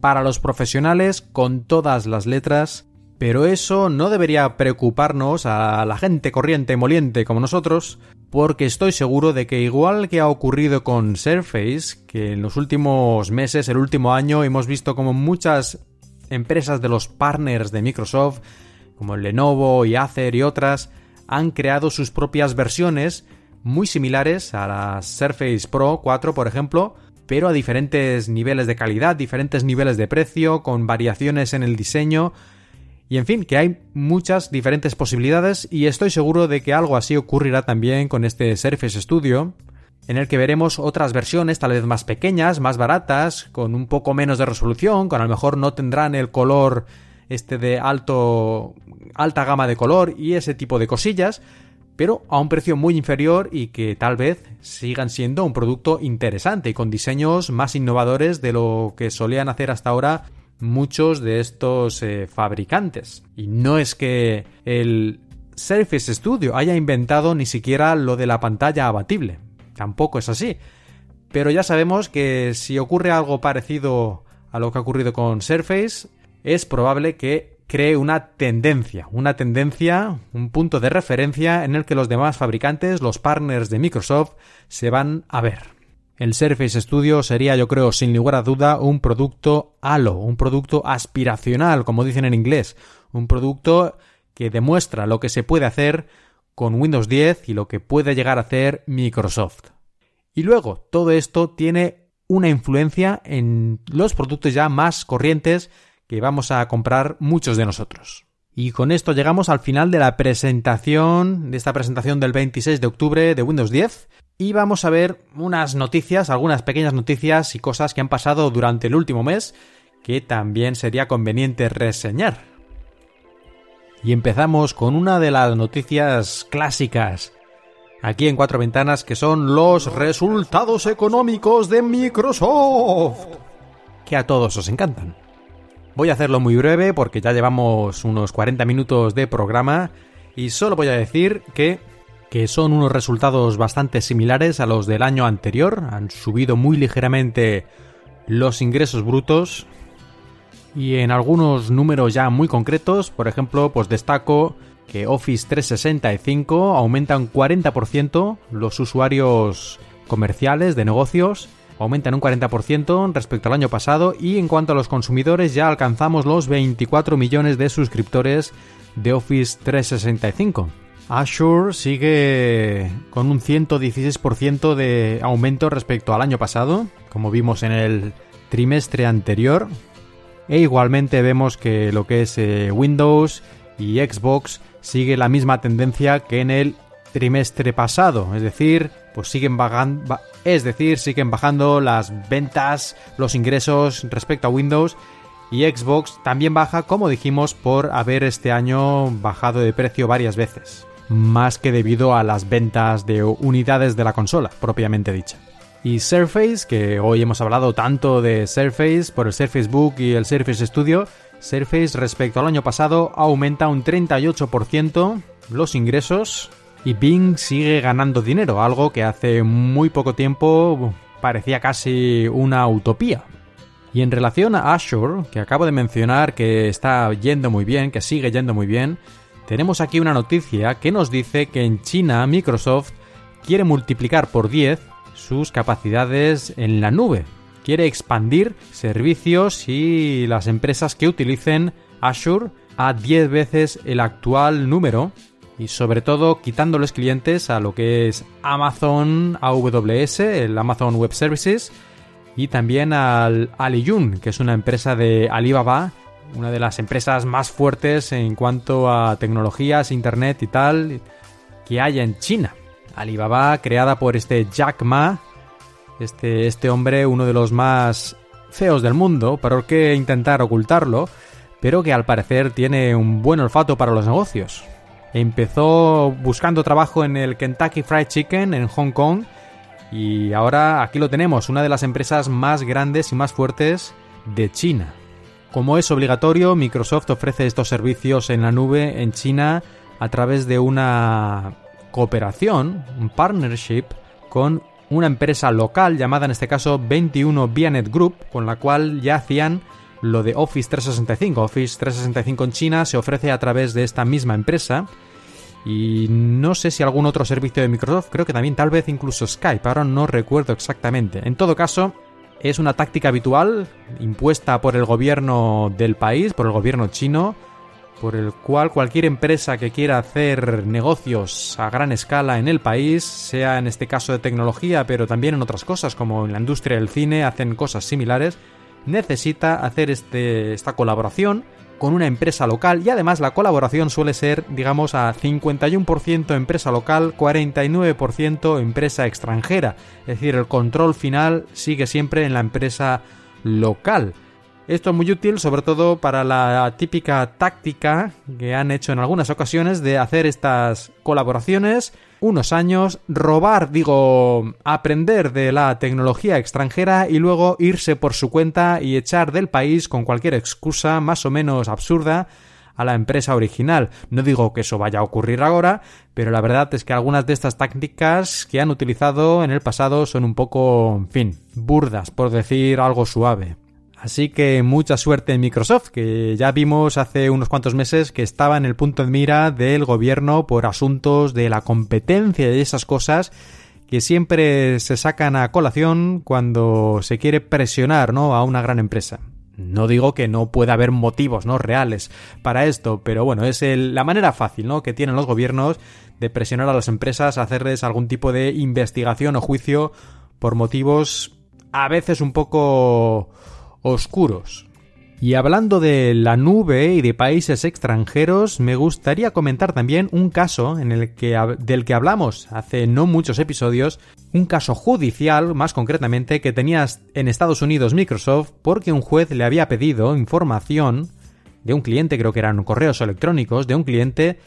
para los profesionales con todas las letras, pero eso no debería preocuparnos a la gente corriente moliente como nosotros, porque estoy seguro de que igual que ha ocurrido con Surface, que en los últimos meses, el último año, hemos visto como muchas empresas de los partners de Microsoft como Lenovo y Acer y otras, han creado sus propias versiones muy similares a la Surface Pro 4, por ejemplo, pero a diferentes niveles de calidad, diferentes niveles de precio, con variaciones en el diseño. Y en fin, que hay muchas diferentes posibilidades y estoy seguro de que algo así ocurrirá también con este Surface Studio, en el que veremos otras versiones tal vez más pequeñas, más baratas, con un poco menos de resolución, con a lo mejor no tendrán el color este de alto alta gama de color y ese tipo de cosillas, pero a un precio muy inferior y que tal vez sigan siendo un producto interesante y con diseños más innovadores de lo que solían hacer hasta ahora muchos de estos eh, fabricantes. Y no es que el Surface Studio haya inventado ni siquiera lo de la pantalla abatible. Tampoco es así. Pero ya sabemos que si ocurre algo parecido a lo que ha ocurrido con Surface, es probable que cree una tendencia, una tendencia, un punto de referencia en el que los demás fabricantes, los partners de Microsoft, se van a ver. El Surface Studio sería, yo creo, sin lugar a duda, un producto halo, un producto aspiracional, como dicen en inglés, un producto que demuestra lo que se puede hacer con Windows 10 y lo que puede llegar a hacer Microsoft. Y luego, todo esto tiene una influencia en los productos ya más corrientes que vamos a comprar muchos de nosotros. Y con esto llegamos al final de la presentación, de esta presentación del 26 de octubre de Windows 10. Y vamos a ver unas noticias, algunas pequeñas noticias y cosas que han pasado durante el último mes que también sería conveniente reseñar. Y empezamos con una de las noticias clásicas aquí en Cuatro Ventanas que son los resultados económicos de Microsoft, que a todos os encantan. Voy a hacerlo muy breve porque ya llevamos unos 40 minutos de programa y solo voy a decir que, que son unos resultados bastante similares a los del año anterior. Han subido muy ligeramente los ingresos brutos y en algunos números ya muy concretos, por ejemplo, pues destaco que Office 365 aumenta un 40% los usuarios comerciales de negocios aumentan un 40% respecto al año pasado y en cuanto a los consumidores ya alcanzamos los 24 millones de suscriptores de Office 365. Azure sigue con un 116% de aumento respecto al año pasado, como vimos en el trimestre anterior. E igualmente vemos que lo que es eh, Windows y Xbox sigue la misma tendencia que en el trimestre pasado, es decir, pues siguen bajando, es decir, siguen bajando las ventas, los ingresos respecto a Windows y Xbox también baja, como dijimos, por haber este año bajado de precio varias veces, más que debido a las ventas de unidades de la consola, propiamente dicha. Y Surface, que hoy hemos hablado tanto de Surface por el Surface Book y el Surface Studio, Surface respecto al año pasado aumenta un 38% los ingresos y Bing sigue ganando dinero, algo que hace muy poco tiempo parecía casi una utopía. Y en relación a Azure, que acabo de mencionar que está yendo muy bien, que sigue yendo muy bien, tenemos aquí una noticia que nos dice que en China Microsoft quiere multiplicar por 10 sus capacidades en la nube. Quiere expandir servicios y las empresas que utilicen Azure a 10 veces el actual número y sobre todo quitándoles clientes a lo que es Amazon AWS, el Amazon Web Services, y también al Aliyun, que es una empresa de Alibaba, una de las empresas más fuertes en cuanto a tecnologías, internet y tal que hay en China. Alibaba, creada por este Jack Ma, este, este hombre, uno de los más feos del mundo, ¿por qué intentar ocultarlo? Pero que al parecer tiene un buen olfato para los negocios. Empezó buscando trabajo en el Kentucky Fried Chicken en Hong Kong y ahora aquí lo tenemos, una de las empresas más grandes y más fuertes de China. Como es obligatorio, Microsoft ofrece estos servicios en la nube en China a través de una cooperación, un partnership con una empresa local llamada en este caso 21 Bianet Group, con la cual ya hacían lo de Office 365. Office 365 en China se ofrece a través de esta misma empresa. Y no sé si algún otro servicio de Microsoft, creo que también tal vez incluso Skype, ahora no recuerdo exactamente. En todo caso, es una táctica habitual impuesta por el gobierno del país, por el gobierno chino, por el cual cualquier empresa que quiera hacer negocios a gran escala en el país, sea en este caso de tecnología, pero también en otras cosas, como en la industria del cine, hacen cosas similares, necesita hacer este, esta colaboración con una empresa local y además la colaboración suele ser, digamos, a 51% empresa local, 49% empresa extranjera. Es decir, el control final sigue siempre en la empresa local. Esto es muy útil sobre todo para la típica táctica que han hecho en algunas ocasiones de hacer estas colaboraciones unos años, robar, digo, aprender de la tecnología extranjera y luego irse por su cuenta y echar del país con cualquier excusa más o menos absurda a la empresa original. No digo que eso vaya a ocurrir ahora, pero la verdad es que algunas de estas tácticas que han utilizado en el pasado son un poco, en fin, burdas, por decir algo suave. Así que mucha suerte en Microsoft, que ya vimos hace unos cuantos meses que estaba en el punto de mira del gobierno por asuntos de la competencia y esas cosas que siempre se sacan a colación cuando se quiere presionar ¿no? a una gran empresa. No digo que no pueda haber motivos ¿no? reales para esto, pero bueno, es la manera fácil ¿no? que tienen los gobiernos de presionar a las empresas a hacerles algún tipo de investigación o juicio por motivos a veces un poco oscuros. Y hablando de la nube y de países extranjeros, me gustaría comentar también un caso en el que, del que hablamos hace no muchos episodios, un caso judicial, más concretamente, que tenía en Estados Unidos Microsoft porque un juez le había pedido información de un cliente, creo que eran correos electrónicos de un cliente,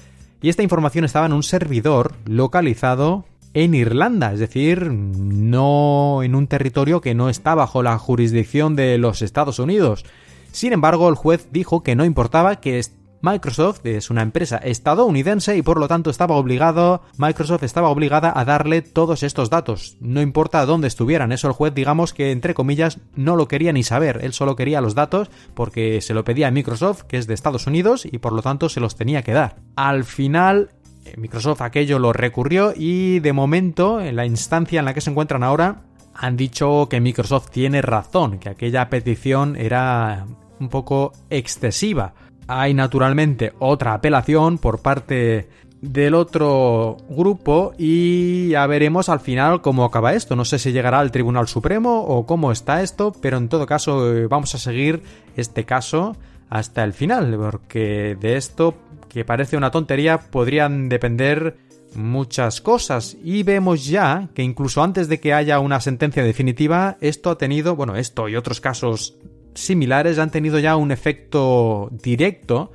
y esta información estaba en un servidor localizado en Irlanda, es decir, no en un territorio que no está bajo la jurisdicción de los Estados Unidos. Sin embargo, el juez dijo que no importaba que Microsoft es una empresa estadounidense y por lo tanto estaba obligado, Microsoft estaba obligada a darle todos estos datos. No importa dónde estuvieran, eso el juez digamos que entre comillas no lo quería ni saber, él solo quería los datos porque se lo pedía a Microsoft, que es de Estados Unidos, y por lo tanto se los tenía que dar. Al final Microsoft aquello lo recurrió y de momento, en la instancia en la que se encuentran ahora, han dicho que Microsoft tiene razón, que aquella petición era un poco excesiva. Hay naturalmente otra apelación por parte del otro grupo y ya veremos al final cómo acaba esto. No sé si llegará al Tribunal Supremo o cómo está esto, pero en todo caso eh, vamos a seguir este caso hasta el final, porque de esto que parece una tontería, podrían depender muchas cosas y vemos ya que incluso antes de que haya una sentencia definitiva, esto ha tenido, bueno, esto y otros casos similares han tenido ya un efecto directo,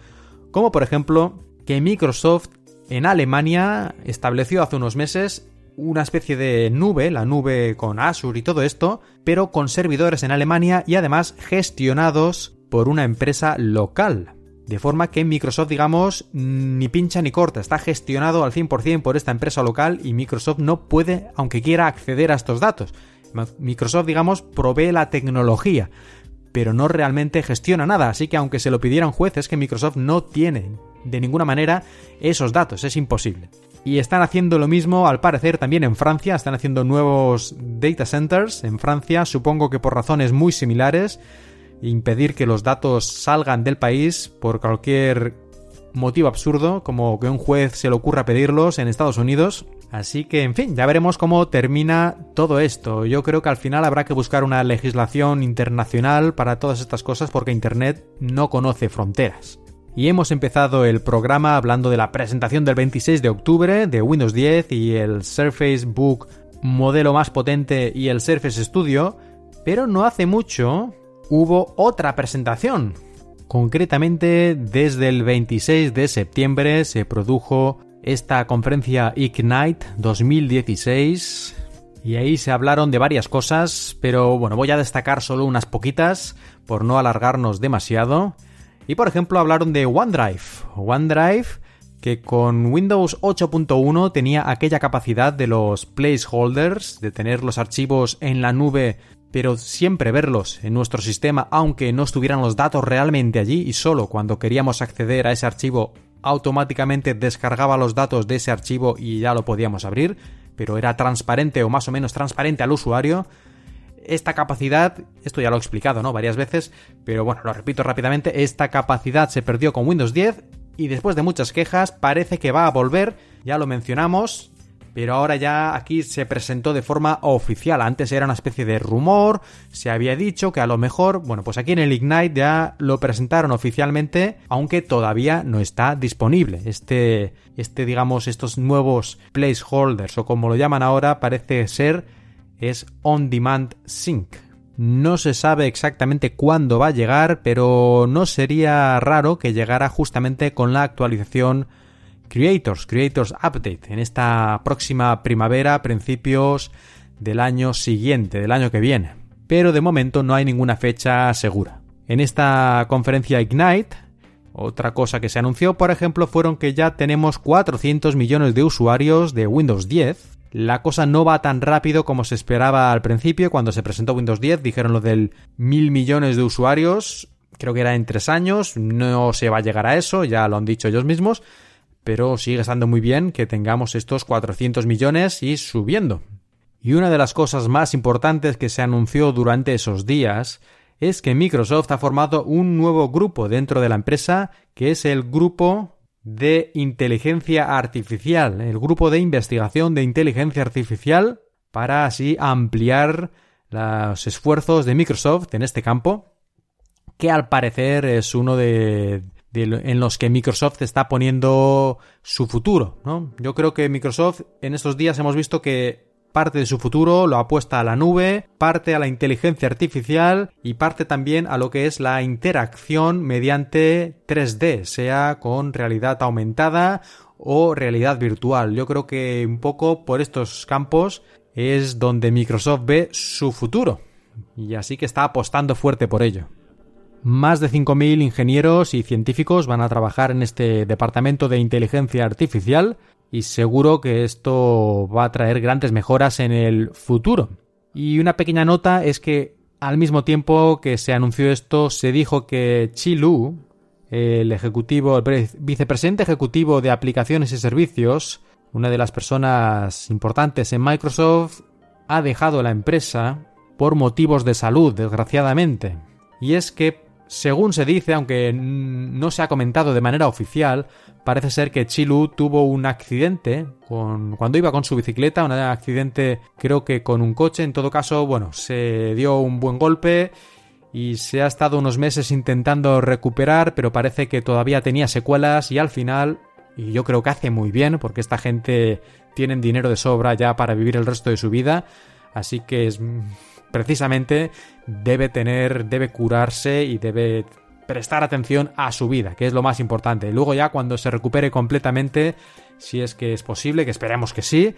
como por ejemplo que Microsoft en Alemania estableció hace unos meses una especie de nube, la nube con Azure y todo esto, pero con servidores en Alemania y además gestionados por una empresa local. De forma que Microsoft, digamos, ni pincha ni corta, está gestionado al 100% por esta empresa local y Microsoft no puede, aunque quiera, acceder a estos datos. Microsoft, digamos, provee la tecnología, pero no realmente gestiona nada, así que aunque se lo pidieran jueces, que Microsoft no tiene de ninguna manera esos datos, es imposible. Y están haciendo lo mismo, al parecer, también en Francia, están haciendo nuevos data centers en Francia, supongo que por razones muy similares, impedir que los datos salgan del país por cualquier motivo absurdo, como que un juez se le ocurra pedirlos en Estados Unidos. Así que, en fin, ya veremos cómo termina todo esto. Yo creo que al final habrá que buscar una legislación internacional para todas estas cosas porque Internet no conoce fronteras. Y hemos empezado el programa hablando de la presentación del 26 de octubre de Windows 10 y el Surface Book modelo más potente y el Surface Studio, pero no hace mucho hubo otra presentación. Concretamente, desde el 26 de septiembre se produjo esta conferencia Ignite 2016 y ahí se hablaron de varias cosas, pero bueno, voy a destacar solo unas poquitas por no alargarnos demasiado. Y por ejemplo hablaron de OneDrive. OneDrive que con Windows 8.1 tenía aquella capacidad de los placeholders, de tener los archivos en la nube pero siempre verlos en nuestro sistema aunque no estuvieran los datos realmente allí y solo cuando queríamos acceder a ese archivo automáticamente descargaba los datos de ese archivo y ya lo podíamos abrir, pero era transparente o más o menos transparente al usuario. Esta capacidad, esto ya lo he explicado, ¿no? Varias veces, pero bueno, lo repito rápidamente, esta capacidad se perdió con Windows 10 y después de muchas quejas parece que va a volver, ya lo mencionamos, pero ahora ya aquí se presentó de forma oficial. Antes era una especie de rumor, se había dicho que a lo mejor, bueno, pues aquí en el Ignite ya lo presentaron oficialmente, aunque todavía no está disponible. Este, este digamos, estos nuevos placeholders o como lo llaman ahora, parece ser es On Demand Sync. No se sabe exactamente cuándo va a llegar, pero no sería raro que llegara justamente con la actualización Creators, Creators Update, en esta próxima primavera, principios del año siguiente, del año que viene. Pero de momento no hay ninguna fecha segura. En esta conferencia Ignite, otra cosa que se anunció, por ejemplo, fueron que ya tenemos 400 millones de usuarios de Windows 10. La cosa no va tan rápido como se esperaba al principio. Cuando se presentó Windows 10 dijeron lo del mil millones de usuarios. Creo que era en tres años. No se va a llegar a eso, ya lo han dicho ellos mismos pero sigue estando muy bien que tengamos estos 400 millones y subiendo. Y una de las cosas más importantes que se anunció durante esos días es que Microsoft ha formado un nuevo grupo dentro de la empresa que es el grupo de inteligencia artificial, el grupo de investigación de inteligencia artificial para así ampliar los esfuerzos de Microsoft en este campo, que al parecer es uno de, en los que Microsoft está poniendo su futuro. ¿no? Yo creo que Microsoft en estos días hemos visto que parte de su futuro lo apuesta a la nube, parte a la inteligencia artificial y parte también a lo que es la interacción mediante 3D, sea con realidad aumentada o realidad virtual. Yo creo que un poco por estos campos es donde Microsoft ve su futuro y así que está apostando fuerte por ello. Más de 5.000 ingenieros y científicos van a trabajar en este departamento de inteligencia artificial y seguro que esto va a traer grandes mejoras en el futuro. Y una pequeña nota es que al mismo tiempo que se anunció esto, se dijo que Chi Lu, el ejecutivo, el vicepresidente ejecutivo de aplicaciones y servicios, una de las personas importantes en Microsoft, ha dejado la empresa por motivos de salud, desgraciadamente. Y es que según se dice, aunque no se ha comentado de manera oficial, parece ser que Chilu tuvo un accidente con, cuando iba con su bicicleta, un accidente creo que con un coche, en todo caso, bueno, se dio un buen golpe y se ha estado unos meses intentando recuperar, pero parece que todavía tenía secuelas y al final, y yo creo que hace muy bien, porque esta gente tiene dinero de sobra ya para vivir el resto de su vida, así que es precisamente debe tener, debe curarse y debe prestar atención a su vida, que es lo más importante. Luego ya cuando se recupere completamente, si es que es posible, que esperemos que sí,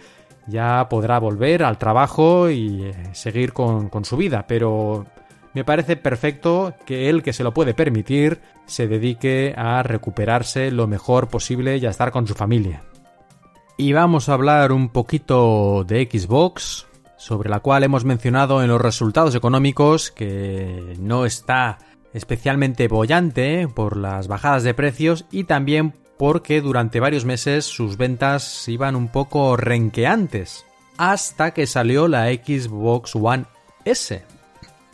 ya podrá volver al trabajo y eh, seguir con, con su vida. Pero me parece perfecto que él, que se lo puede permitir, se dedique a recuperarse lo mejor posible y a estar con su familia. Y vamos a hablar un poquito de Xbox, sobre la cual hemos mencionado en los resultados económicos que no está especialmente bollante por las bajadas de precios y también porque durante varios meses sus ventas iban un poco renqueantes hasta que salió la Xbox One S.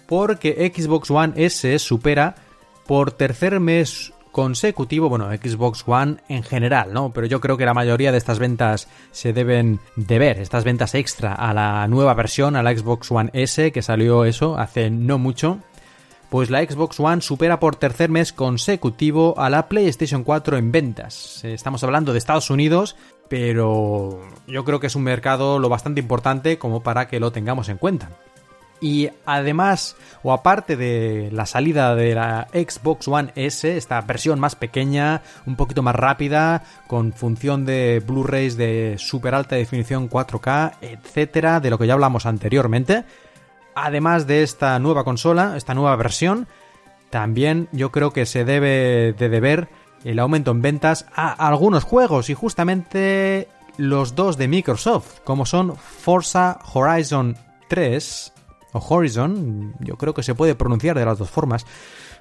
Porque Xbox One S supera por tercer mes consecutivo, bueno, Xbox One en general, ¿no? Pero yo creo que la mayoría de estas ventas se deben deber, estas ventas extra, a la nueva versión, a la Xbox One S, que salió eso hace no mucho. Pues la Xbox One supera por tercer mes consecutivo a la PlayStation 4 en ventas. Estamos hablando de Estados Unidos, pero yo creo que es un mercado lo bastante importante como para que lo tengamos en cuenta. Y además, o aparte de la salida de la Xbox One S, esta versión más pequeña, un poquito más rápida, con función de Blu-rays de super alta definición 4K, etcétera, de lo que ya hablamos anteriormente. Además de esta nueva consola, esta nueva versión, también yo creo que se debe de deber el aumento en ventas a algunos juegos y justamente los dos de Microsoft, como son Forza Horizon 3 Horizon, yo creo que se puede pronunciar de las dos formas.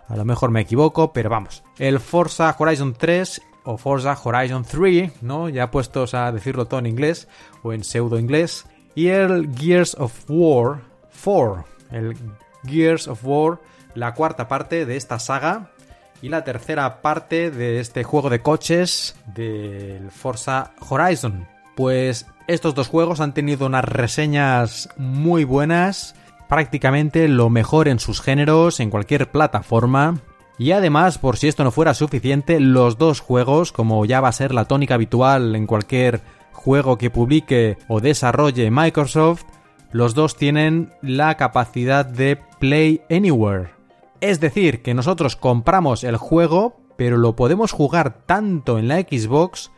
A lo mejor me equivoco, pero vamos. El Forza Horizon 3 o Forza Horizon 3, ¿no? Ya puestos a decirlo todo en inglés o en pseudo inglés. Y el Gears of War 4. El Gears of War, la cuarta parte de esta saga y la tercera parte de este juego de coches del Forza Horizon. Pues estos dos juegos han tenido unas reseñas muy buenas, prácticamente lo mejor en sus géneros en cualquier plataforma. Y además, por si esto no fuera suficiente, los dos juegos, como ya va a ser la tónica habitual en cualquier juego que publique o desarrolle Microsoft, los dos tienen la capacidad de Play Anywhere. Es decir, que nosotros compramos el juego, pero lo podemos jugar tanto en la Xbox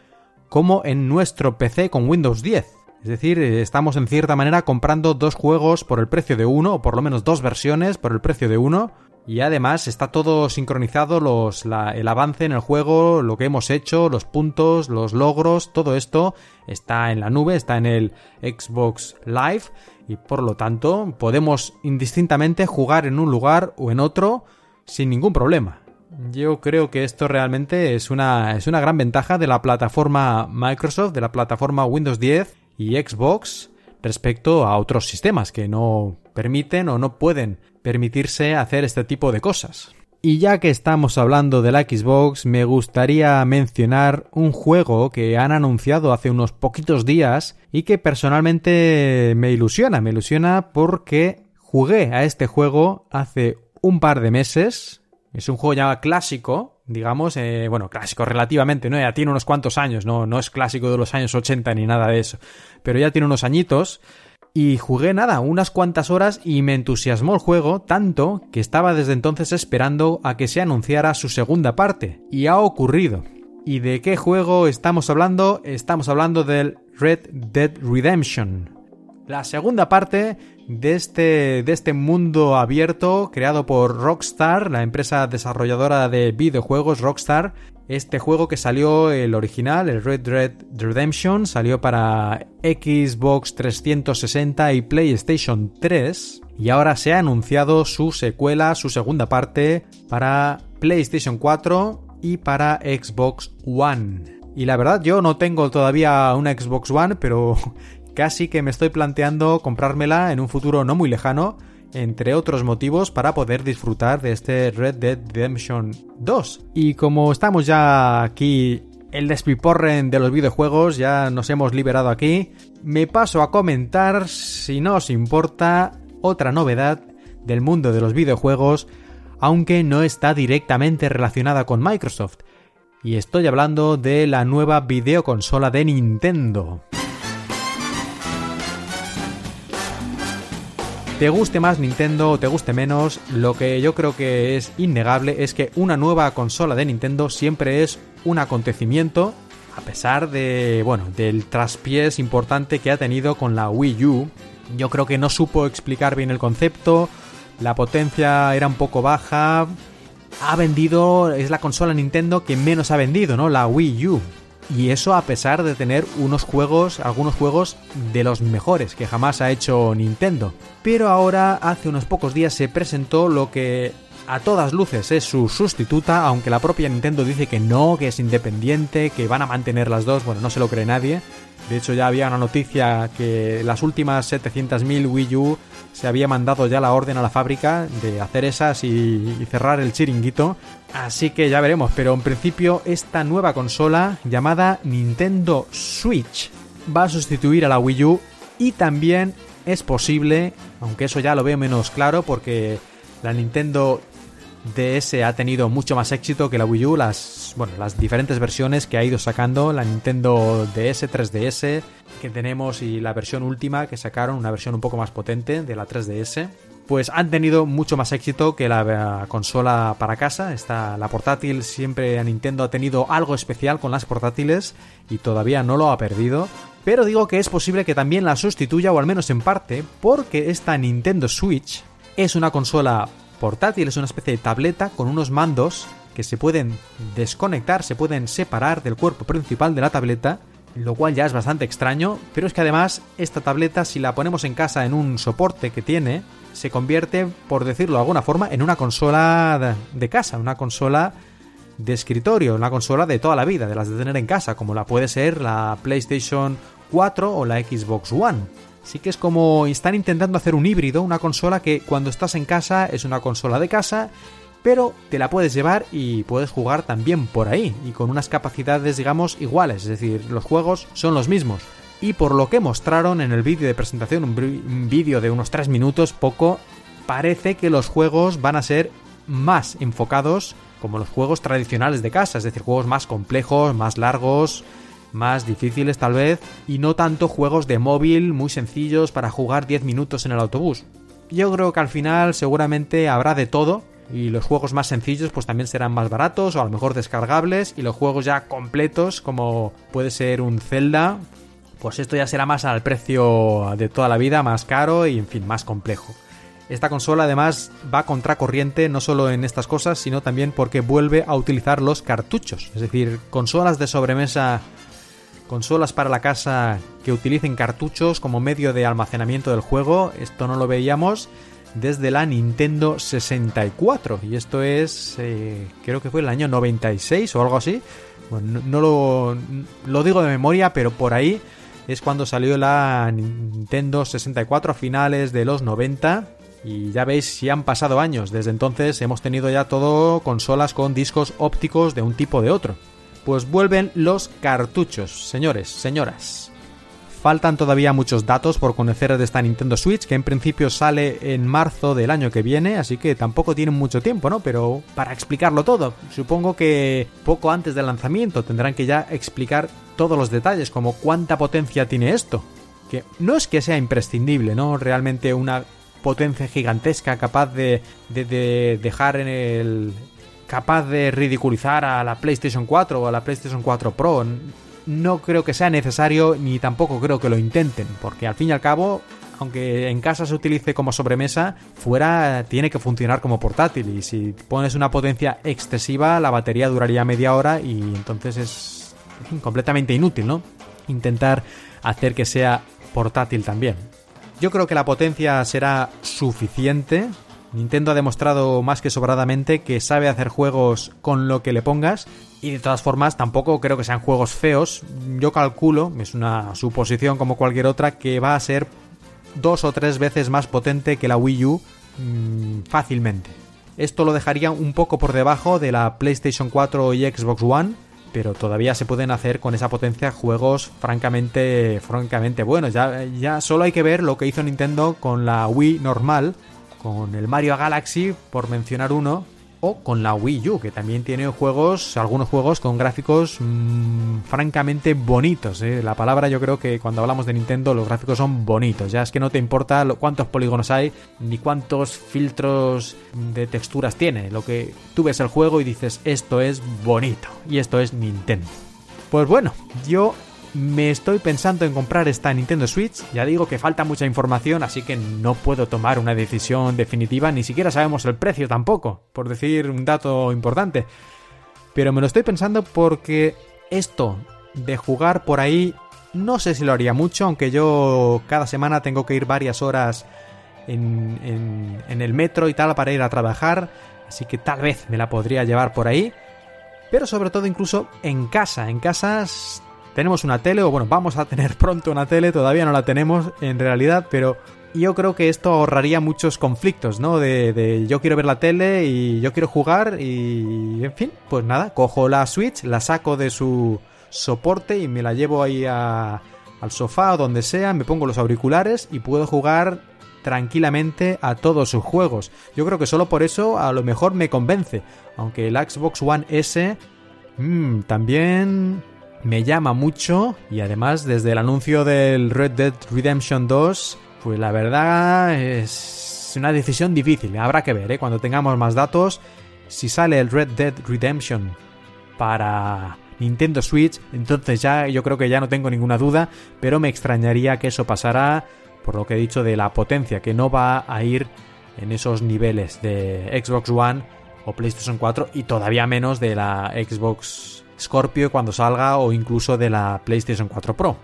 como en nuestro PC con Windows 10. Es decir, estamos en cierta manera comprando dos juegos por el precio de uno, o por lo menos dos versiones por el precio de uno, y además está todo sincronizado, el avance en el juego, lo que hemos hecho, los puntos, los logros, todo esto está en la nube, está en el Xbox Live y por lo tanto podemos indistintamente jugar en un lugar o en otro sin ningún problema. Yo creo que esto realmente es una, es una gran ventaja de la plataforma Microsoft, de la plataforma Windows 10 y Xbox respecto a otros sistemas que no permiten o no pueden permitirse hacer este tipo de cosas. Y ya que estamos hablando de la Xbox, me gustaría mencionar un juego que han anunciado hace unos poquitos días y que personalmente me ilusiona, me ilusiona porque jugué a este juego hace un par de meses. Es un juego ya clásico, digamos, eh, bueno, clásico relativamente, ¿no? Ya tiene unos cuantos años, ¿no? No es clásico de los años 80 ni nada de eso, pero ya tiene unos añitos. Y jugué nada, unas cuantas horas y me entusiasmó el juego tanto que estaba desde entonces esperando a que se anunciara su segunda parte. Y ha ocurrido. ¿Y de qué juego estamos hablando? Estamos hablando del Red Dead Redemption. La segunda parte de este, de este mundo abierto creado por Rockstar, la empresa desarrolladora de videojuegos Rockstar, este juego que salió, el original, el Red Red Redemption, salió para Xbox 360 y PlayStation 3. Y ahora se ha anunciado su secuela, su segunda parte, para PlayStation 4 y para Xbox One. Y la verdad, yo no tengo todavía una Xbox One, pero casi que me estoy planteando comprármela en un futuro no muy lejano entre otros motivos, para poder disfrutar de este Red Dead Redemption 2. Y como estamos ya aquí el despiporren de los videojuegos, ya nos hemos liberado aquí, me paso a comentar, si no os importa, otra novedad del mundo de los videojuegos, aunque no está directamente relacionada con Microsoft. Y estoy hablando de la nueva videoconsola de Nintendo. Te guste más Nintendo o te guste menos, lo que yo creo que es innegable es que una nueva consola de Nintendo siempre es un acontecimiento, a pesar de, bueno, del traspiés importante que ha tenido con la Wii U. Yo creo que no supo explicar bien el concepto, la potencia era un poco baja, ha vendido, es la consola Nintendo que menos ha vendido, ¿no? La Wii U. Y eso a pesar de tener unos juegos, algunos juegos de los mejores que jamás ha hecho Nintendo. Pero ahora, hace unos pocos días, se presentó lo que a todas luces es su sustituta, aunque la propia Nintendo dice que no, que es independiente, que van a mantener las dos, bueno, no se lo cree nadie. De hecho, ya había una noticia que las últimas 700.000 Wii U se había mandado ya la orden a la fábrica de hacer esas y, cerrar el chiringuito. Así que ya veremos, pero en principio esta nueva consola llamada Nintendo Switch va a sustituir a la Wii U y también es posible, aunque eso ya lo veo menos claro porque la Nintendo DS ha tenido mucho más éxito que la Wii U, las, diferentes versiones que ha ido sacando, la Nintendo DS, 3DS que tenemos y la versión última que sacaron, una versión un poco más potente de la 3DS, pues han tenido mucho más éxito que la consola para casa. Está la portátil, siempre Nintendo ha tenido algo especial con las portátiles y todavía no lo ha perdido. Pero digo que es posible que también la sustituya, o al menos en parte, porque esta Nintendo Switch es una consola portátil, es una especie de tableta con unos mandos que se pueden desconectar, se pueden separar del cuerpo principal de la tableta, lo cual ya es bastante extraño, pero es que además esta tableta si la ponemos en casa en un soporte que tiene, se convierte, por decirlo de alguna forma, en una consola de casa, una consola de escritorio, una consola de toda la vida, de las de tener en casa, como la puede ser la PlayStation 4 o la Xbox One. Sí que es como están intentando hacer un híbrido, una consola que cuando estás en casa es una consola de casa pero te la puedes llevar y puedes jugar también por ahí y con unas capacidades digamos iguales, es decir, los juegos son los mismos. Y por lo que mostraron en el vídeo de presentación, un vídeo de unos 3 minutos, poco, parece que los juegos van a ser más enfocados como los juegos tradicionales de casa, es decir, juegos más complejos, más largos, más difíciles tal vez, y no tanto juegos de móvil muy sencillos para jugar 10 minutos en el autobús. Yo creo que al final seguramente habrá de todo, y los juegos más sencillos pues también serán más baratos o a lo mejor descargables, y los juegos ya completos como puede ser un Zelda, pues esto ya será más al precio de toda la vida, más caro y en fin, más complejo. Esta consola además va contracorriente no solo en estas cosas, sino también porque vuelve a utilizar los cartuchos. Es decir, consolas de sobremesa, consolas para la casa que utilicen cartuchos como medio de almacenamiento del juego, esto no lo veíamos desde la Nintendo 64. Y esto es, eh, creo que fue el año 96 o algo así. Bueno, no, lo, lo digo de memoria, pero por ahí es cuando salió la Nintendo 64 a finales de los 90 y ya veis si han pasado años. Desde entonces hemos tenido ya todo consolas con discos ópticos de un tipo o de otro. Pues vuelven los cartuchos, señores, señoras. Faltan todavía muchos datos por conocer de esta Nintendo Switch, que en principio sale en marzo del año que viene, así que tampoco tienen mucho tiempo, ¿no? Pero para explicarlo todo, supongo que poco antes del lanzamiento tendrán que ya explicar todos los detalles, como cuánta potencia tiene esto. Que no es que sea imprescindible, ¿no? Realmente una potencia gigantesca capaz de, de, dejar en el... capaz de ridiculizar a la PlayStation 4 o a la PlayStation 4 Pro. No creo que sea necesario ni tampoco creo que lo intenten, porque al fin y al cabo aunque en casa se utilice como sobremesa, fuera tiene que funcionar como portátil y si pones una potencia excesiva la batería duraría media hora y entonces es completamente inútil, ¿no? Intentar hacer que sea portátil también. Yo creo que la potencia será suficiente. Nintendo ha demostrado más que sobradamente que sabe hacer juegos con lo que le pongas. Y de todas formas, tampoco creo que sean juegos feos. Yo calculo, es una suposición como cualquier otra, que va a ser dos o tres veces más potente que la Wii U mmm, fácilmente. Esto lo dejaría un poco por debajo de la PlayStation 4 y Xbox One pero todavía se pueden hacer con esa potencia juegos francamente, francamente buenos. Ya, ya solo hay que ver lo que hizo Nintendo con la Wii normal, con el Mario Galaxy, por mencionar uno, o con la Wii U, que también tiene juegos, algunos juegos con gráficos mmm, francamente bonitos. ¿eh? La palabra yo creo que cuando hablamos de Nintendo los gráficos son bonitos. Ya es que no te importa cuántos polígonos hay ni cuántos filtros de texturas tiene. Lo que tú ves el juego y dices esto es bonito y esto es Nintendo. Pues bueno, yo me estoy pensando en comprar esta Nintendo Switch. Ya digo que falta mucha información, así que no puedo tomar una decisión definitiva. Ni siquiera sabemos el precio tampoco, por decir un dato importante. Pero me lo estoy pensando porque esto de jugar por ahí, no sé si lo haría mucho, aunque yo cada semana tengo que ir varias horas en, en, en el metro y tal para ir a trabajar. Así que tal vez me la podría llevar por ahí. Pero sobre todo incluso en casa. En casas tenemos una tele, o bueno, vamos a tener pronto una tele, todavía no la tenemos en realidad, pero yo creo que esto ahorraría muchos conflictos, ¿no? De, yo quiero ver la tele y yo quiero jugar y, en fin, pues nada, cojo la Switch, la saco de su soporte y me la llevo ahí al sofá o donde sea, me pongo los auriculares y puedo jugar tranquilamente a todos sus juegos. Yo creo que solo por eso a lo mejor me convence, aunque el Xbox One S mmm, también me llama mucho y además desde el anuncio del Red Dead Redemption 2, pues la verdad es una decisión difícil, habrá que ver, ¿eh? cuando tengamos más datos, si sale el Red Dead Redemption para Nintendo Switch, entonces ya yo creo que ya no tengo ninguna duda, pero me extrañaría que eso pasara por lo que he dicho de la potencia, que no va a ir en esos niveles de Xbox One o PlayStation 4 y todavía menos de la Xbox Scorpio cuando salga o incluso de la PlayStation 4 Pro.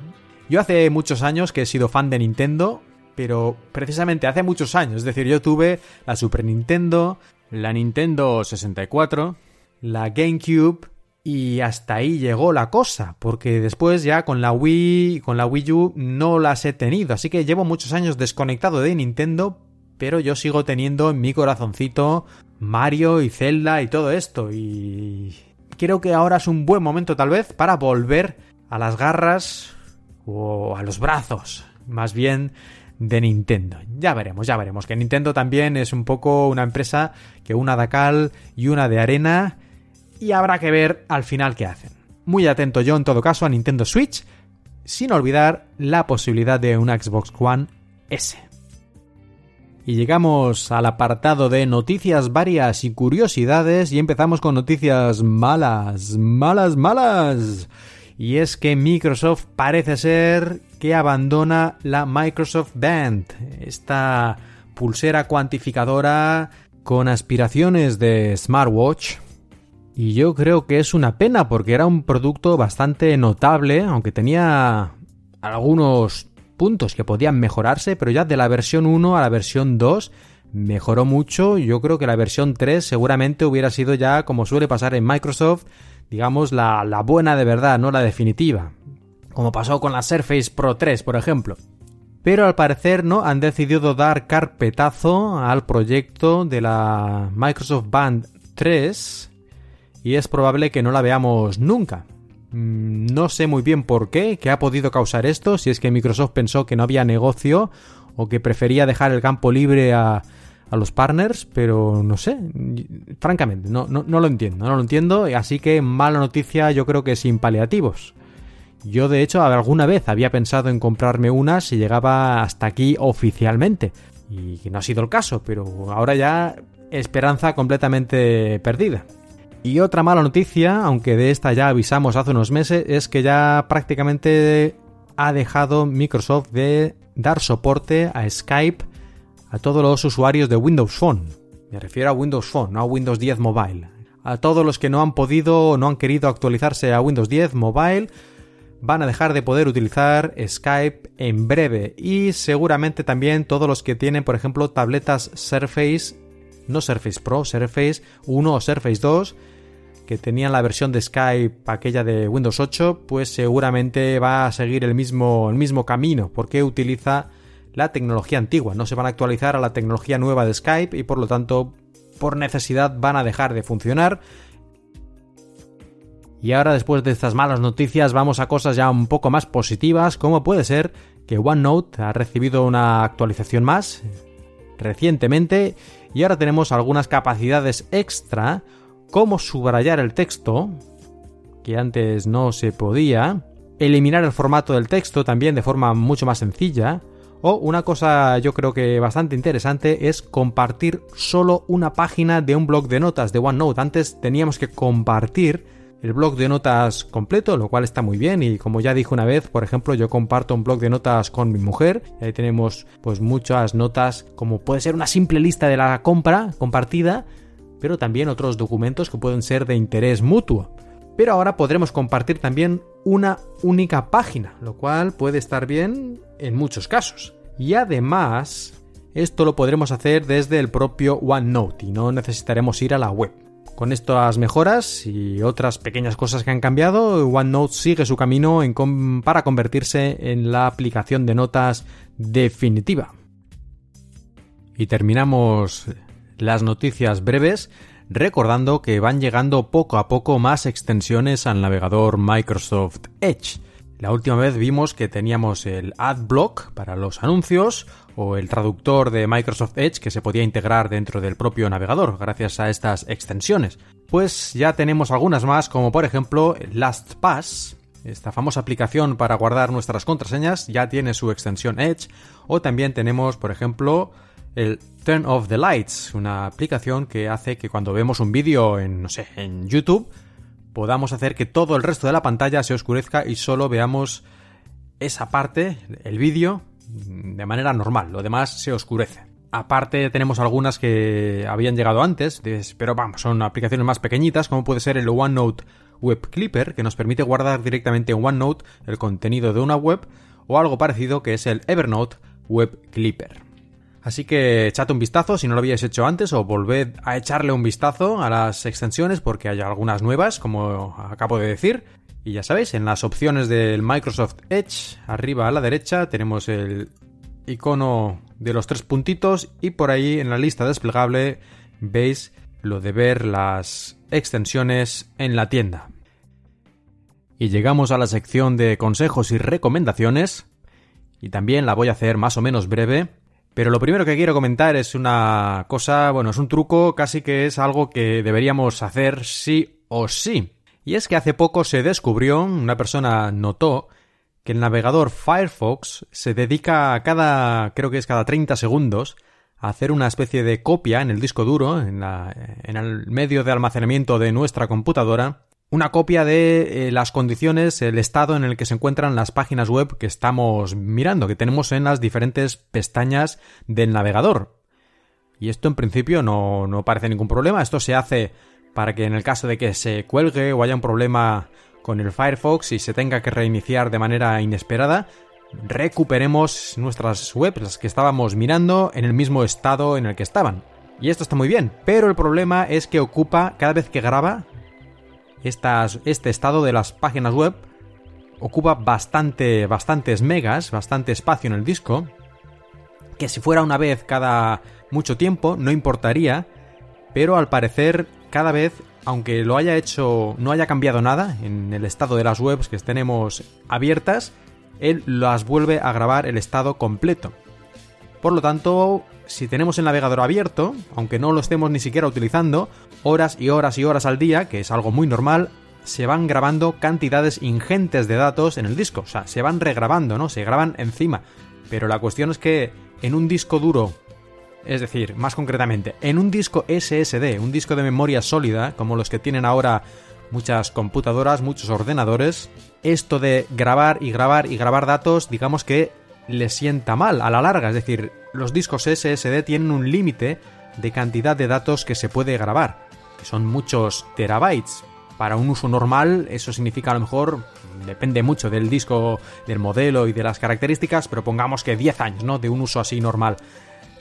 Yo hace muchos años que he sido fan de Nintendo, pero precisamente hace muchos años, es decir, yo tuve la Super Nintendo, la Nintendo 64, la GameCube y hasta ahí llegó la cosa, porque después ya con la Wii, con la Wii U no las he tenido, así que llevo muchos años desconectado de Nintendo, pero yo sigo teniendo en mi corazoncito Mario y Zelda y todo esto. Y creo que ahora es un buen momento tal vez para volver a las garras o a los brazos, más bien de Nintendo. Ya veremos, ya veremos. Que Nintendo también es un poco una empresa que una de cal y una de arena y habrá que ver al final qué hacen. Muy atento yo en todo caso a Nintendo Switch, sin olvidar la posibilidad de una Xbox One S. Y llegamos al apartado de noticias varias y curiosidades y empezamos con noticias malas, malas, malas. Y es que Microsoft parece ser que abandona la Microsoft Band, esta pulsera cuantificadora con aspiraciones de smartwatch. Y yo creo que es una pena porque era un producto bastante notable, aunque tenía algunos puntos que podían mejorarse, pero ya de la versión 1 a la versión 2 mejoró mucho. Yo creo que la versión 3 seguramente hubiera sido ya, como suele pasar en Microsoft, digamos, la, la buena de verdad, no la definitiva. Como pasó con la Surface Pro 3, por ejemplo. Pero al parecer no han decidido dar carpetazo al proyecto de la Microsoft Band 3 y es probable que no la veamos nunca. Mm, no sé muy bien por qué, qué ha podido causar esto, si es que Microsoft pensó que no había negocio o que prefería dejar el campo libre a, los partners, pero no sé, francamente, no, lo entiendo, no lo entiendo, así que mala noticia yo creo que sin paliativos. Yo de hecho alguna vez había pensado en comprarme una si llegaba hasta aquí oficialmente, y no ha sido el caso, pero ahora ya esperanza completamente perdida. Y otra mala noticia, aunque de esta ya avisamos hace unos meses, es que ya prácticamente ha dejado Microsoft de dar soporte a Skype a todos los usuarios de Windows Phone. Me refiero a Windows Phone, no a Windows 10 Mobile. A todos los que no han podido o no han querido actualizarse a Windows 10 Mobile van a dejar de poder utilizar Skype en breve y seguramente también todos los que tienen por ejemplo tabletas Surface, no Surface Pro, Surface 1 o Surface 2 que tenían la versión de Skype, aquella de Windows 8, pues seguramente va a seguir el mismo, el mismo camino, porque utiliza la tecnología antigua, no se van a actualizar a la tecnología nueva de Skype y por lo tanto, por necesidad, van a dejar de funcionar. Y ahora, después de estas malas noticias, vamos a cosas ya un poco más positivas, como puede ser que OneNote ha recibido una actualización más recientemente y ahora tenemos algunas capacidades extra cómo subrayar el texto, que antes no se podía, eliminar el formato del texto también de forma mucho más sencilla, o una cosa yo creo que bastante interesante es compartir solo una página de un blog de notas de OneNote. Antes teníamos que compartir el blog de notas completo, lo cual está muy bien y como ya dije una vez, por ejemplo, yo comparto un blog de notas con mi mujer y ahí tenemos pues muchas notas como puede ser una simple lista de la compra compartida pero también otros documentos que pueden ser de interés mutuo. Pero ahora podremos compartir también una única página, lo cual puede estar bien en muchos casos. Y además, esto lo podremos hacer desde el propio OneNote y no necesitaremos ir a la web. Con estas mejoras y otras pequeñas cosas que han cambiado, OneNote sigue su camino para convertirse en la aplicación de notas definitiva. Y terminamos las noticias breves, recordando que van llegando poco a poco más extensiones al navegador Microsoft Edge. La última vez vimos que teníamos el AdBlock para los anuncios o el traductor de Microsoft Edge que se podía integrar dentro del propio navegador gracias a estas extensiones. Pues ya tenemos algunas más como por ejemplo LastPass, esta famosa aplicación para guardar nuestras contraseñas ya tiene su extensión Edge o también tenemos por ejemplo el Turn Off the Lights, una aplicación que hace que cuando vemos un vídeo en, no sé, en YouTube, podamos hacer que todo el resto de la pantalla se oscurezca y solo veamos esa parte, el vídeo, de manera normal. Lo demás se oscurece. Aparte tenemos algunas que habían llegado antes, pero vamos, son aplicaciones más pequeñitas, como puede ser el OneNote Web Clipper, que nos permite guardar directamente en OneNote el contenido de una web, o algo parecido que es el Evernote Web Clipper. Así que echad un vistazo si no lo habíais hecho antes o volved a echarle un vistazo a las extensiones porque hay algunas nuevas, como acabo de decir. Y ya sabéis, en las opciones del Microsoft Edge, arriba a la derecha, tenemos el icono de los tres puntitos y por ahí en la lista desplegable veis lo de ver las extensiones en la tienda. Y llegamos a la sección de consejos y recomendaciones, y también la voy a hacer más o menos breve, pero lo primero que quiero comentar es una cosa, bueno, es un truco, casi que es algo que deberíamos hacer sí o sí. Y es que hace poco se descubrió, una persona notó, que el navegador Firefox se dedica cada, creo que es cada 30 segundos, a hacer una especie de copia en el disco duro, en, la, en el medio de almacenamiento de nuestra computadora, una copia de eh, las condiciones, el estado en el que se encuentran las páginas web que estamos mirando, que tenemos en las diferentes pestañas del navegador. Y esto en principio no, no parece ningún problema, esto se hace para que en el caso de que se cuelgue o haya un problema con el Firefox y se tenga que reiniciar de manera inesperada, recuperemos nuestras webs, las que estábamos mirando, en el mismo estado en el que estaban. Y esto está muy bien, pero el problema es que ocupa, cada vez que graba, este estado de las páginas web ocupa bastante, bastantes megas, bastante espacio en el disco, que si fuera una vez cada mucho tiempo no importaría, pero al parecer cada vez, aunque lo haya hecho, no haya cambiado nada en el estado de las webs que tenemos abiertas, él las vuelve a grabar el estado completo. Por lo tanto, si tenemos el navegador abierto, aunque no lo estemos ni siquiera utilizando, horas y horas y horas al día, que es algo muy normal, se van grabando cantidades ingentes de datos en el disco. O sea, se van regrabando, ¿no? Se graban encima. Pero la cuestión es que en un disco duro, es decir, más concretamente, en un disco SSD, un disco de memoria sólida, como los que tienen ahora muchas computadoras, muchos ordenadores, esto de grabar y grabar y grabar datos, digamos que le sienta mal a la larga. Es decir, los discos SSD tienen un límite de cantidad de datos que se puede grabar, son muchos terabytes. Para un uso normal eso significa a lo mejor, depende mucho del disco, del modelo y de las características, pero pongamos que 10 años, ¿no? De un uso así normal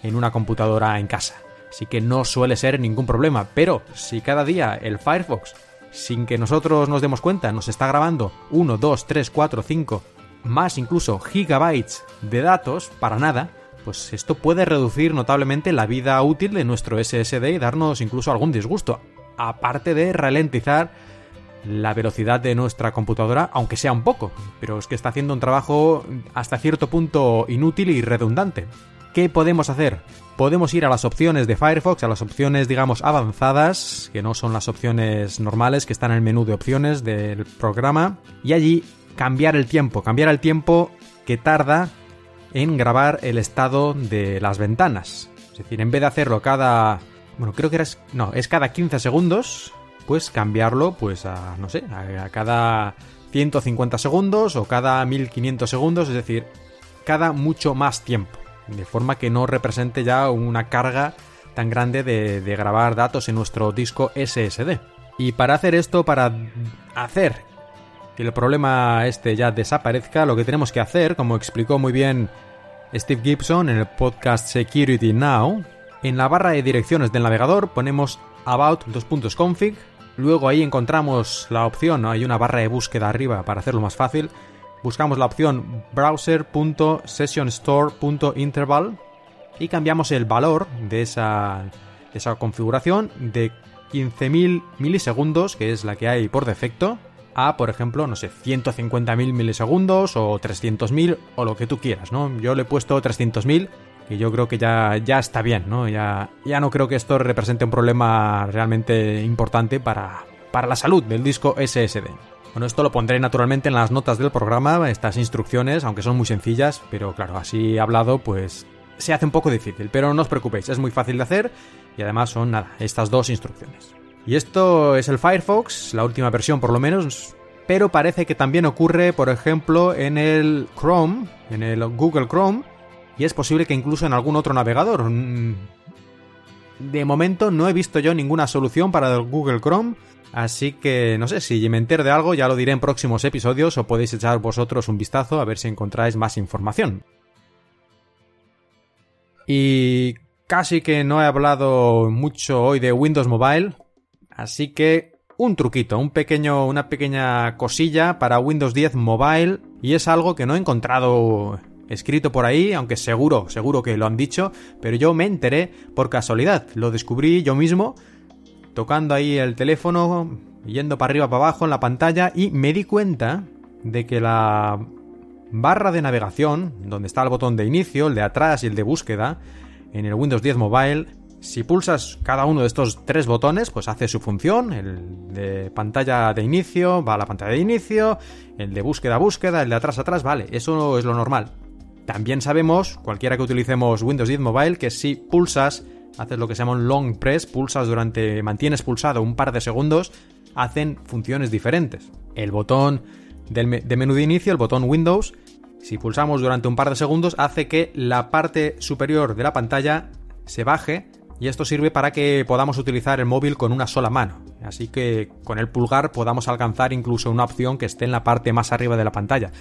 en una computadora en casa. Así que no suele ser ningún problema, pero si cada día el Firefox, sin que nosotros nos demos cuenta, nos está grabando 1, 2, 3, 4, 5, más incluso gigabytes de datos para nada, pues esto puede reducir notablemente la vida útil de nuestro SSD y darnos incluso algún disgusto, aparte de ralentizar la velocidad de nuestra computadora, aunque sea un poco, pero es que está haciendo un trabajo hasta cierto punto inútil y redundante. ¿Qué podemos hacer? Podemos ir a las opciones de Firefox, a las opciones digamos avanzadas, que no son las opciones normales que están en el menú de opciones del programa, y allí cambiar el tiempo, cambiar el tiempo que tarda en grabar el estado de las ventanas. Es decir, en vez de hacerlo cada... Bueno, creo que era... No, es cada 15 segundos, pues cambiarlo pues a, no sé, a, cada 150 segundos o cada 1500 segundos, es decir, cada mucho más tiempo. De forma que no represente ya una carga tan grande de, de grabar datos en nuestro disco SSD. Y para hacer esto, para hacer que el problema este ya desaparezca, lo que tenemos que hacer, como explicó muy bien Steve Gibson en el podcast Security Now, en la barra de direcciones del navegador ponemos about config, luego ahí encontramos la opción, hay una barra de búsqueda arriba para hacerlo más fácil, buscamos la opción browser.sessionstore.interval y cambiamos el valor de esa, de esa configuración de 15.000 milisegundos, que es la que hay por defecto, a, por ejemplo, no sé, 150.000 milisegundos o 300.000 o lo que tú quieras, ¿no? Yo le he puesto 300.000 que yo creo que ya, ya está bien, ¿no? Ya, ya no creo que esto represente un problema realmente importante para, para la salud del disco SSD. Bueno, esto lo pondré naturalmente en las notas del programa, estas instrucciones, aunque son muy sencillas, pero claro, así hablado, pues se hace un poco difícil. Pero no os preocupéis, es muy fácil de hacer y además son nada, estas dos instrucciones. Y esto es el Firefox, la última versión por lo menos, pero parece que también ocurre, por ejemplo, en el Chrome, en el Google Chrome, y es posible que incluso en algún otro navegador. Mm, de momento no he visto yo ninguna solución para el Google Chrome, así que no sé si me entero de algo, ya lo diré en próximos episodios o podéis echar vosotros un vistazo a ver si encontráis más información. Y casi que no he hablado mucho hoy de Windows Mobile, Así que un truquito, un pequeño, una pequeña cosilla para Windows 10 Mobile y es algo que no he encontrado escrito por ahí, aunque seguro, seguro que lo han dicho, pero yo me enteré por casualidad, lo descubrí yo mismo tocando ahí el teléfono, yendo para arriba, para abajo en la pantalla y me di cuenta de que la barra de navegación, donde está el botón de inicio, el de atrás y el de búsqueda, en el Windows 10 Mobile, si pulsas cada uno de estos tres botones, pues hace su función. El de pantalla de inicio va a la pantalla de inicio, el de búsqueda búsqueda, el de atrás atrás, vale, eso es lo normal. También sabemos, cualquiera que utilicemos Windows 10 Mobile, que si pulsas, haces lo que se llama un long press, pulsas durante, mantienes pulsado un par de segundos, hacen funciones diferentes. El botón de menú de inicio, el botón Windows, si pulsamos durante un par de segundos, hace que la parte superior de la pantalla se baje y esto sirve para que podamos utilizar el móvil con una sola mano. Así que con el pulgar podamos alcanzar incluso una opción que esté en la parte más arriba de la pantalla.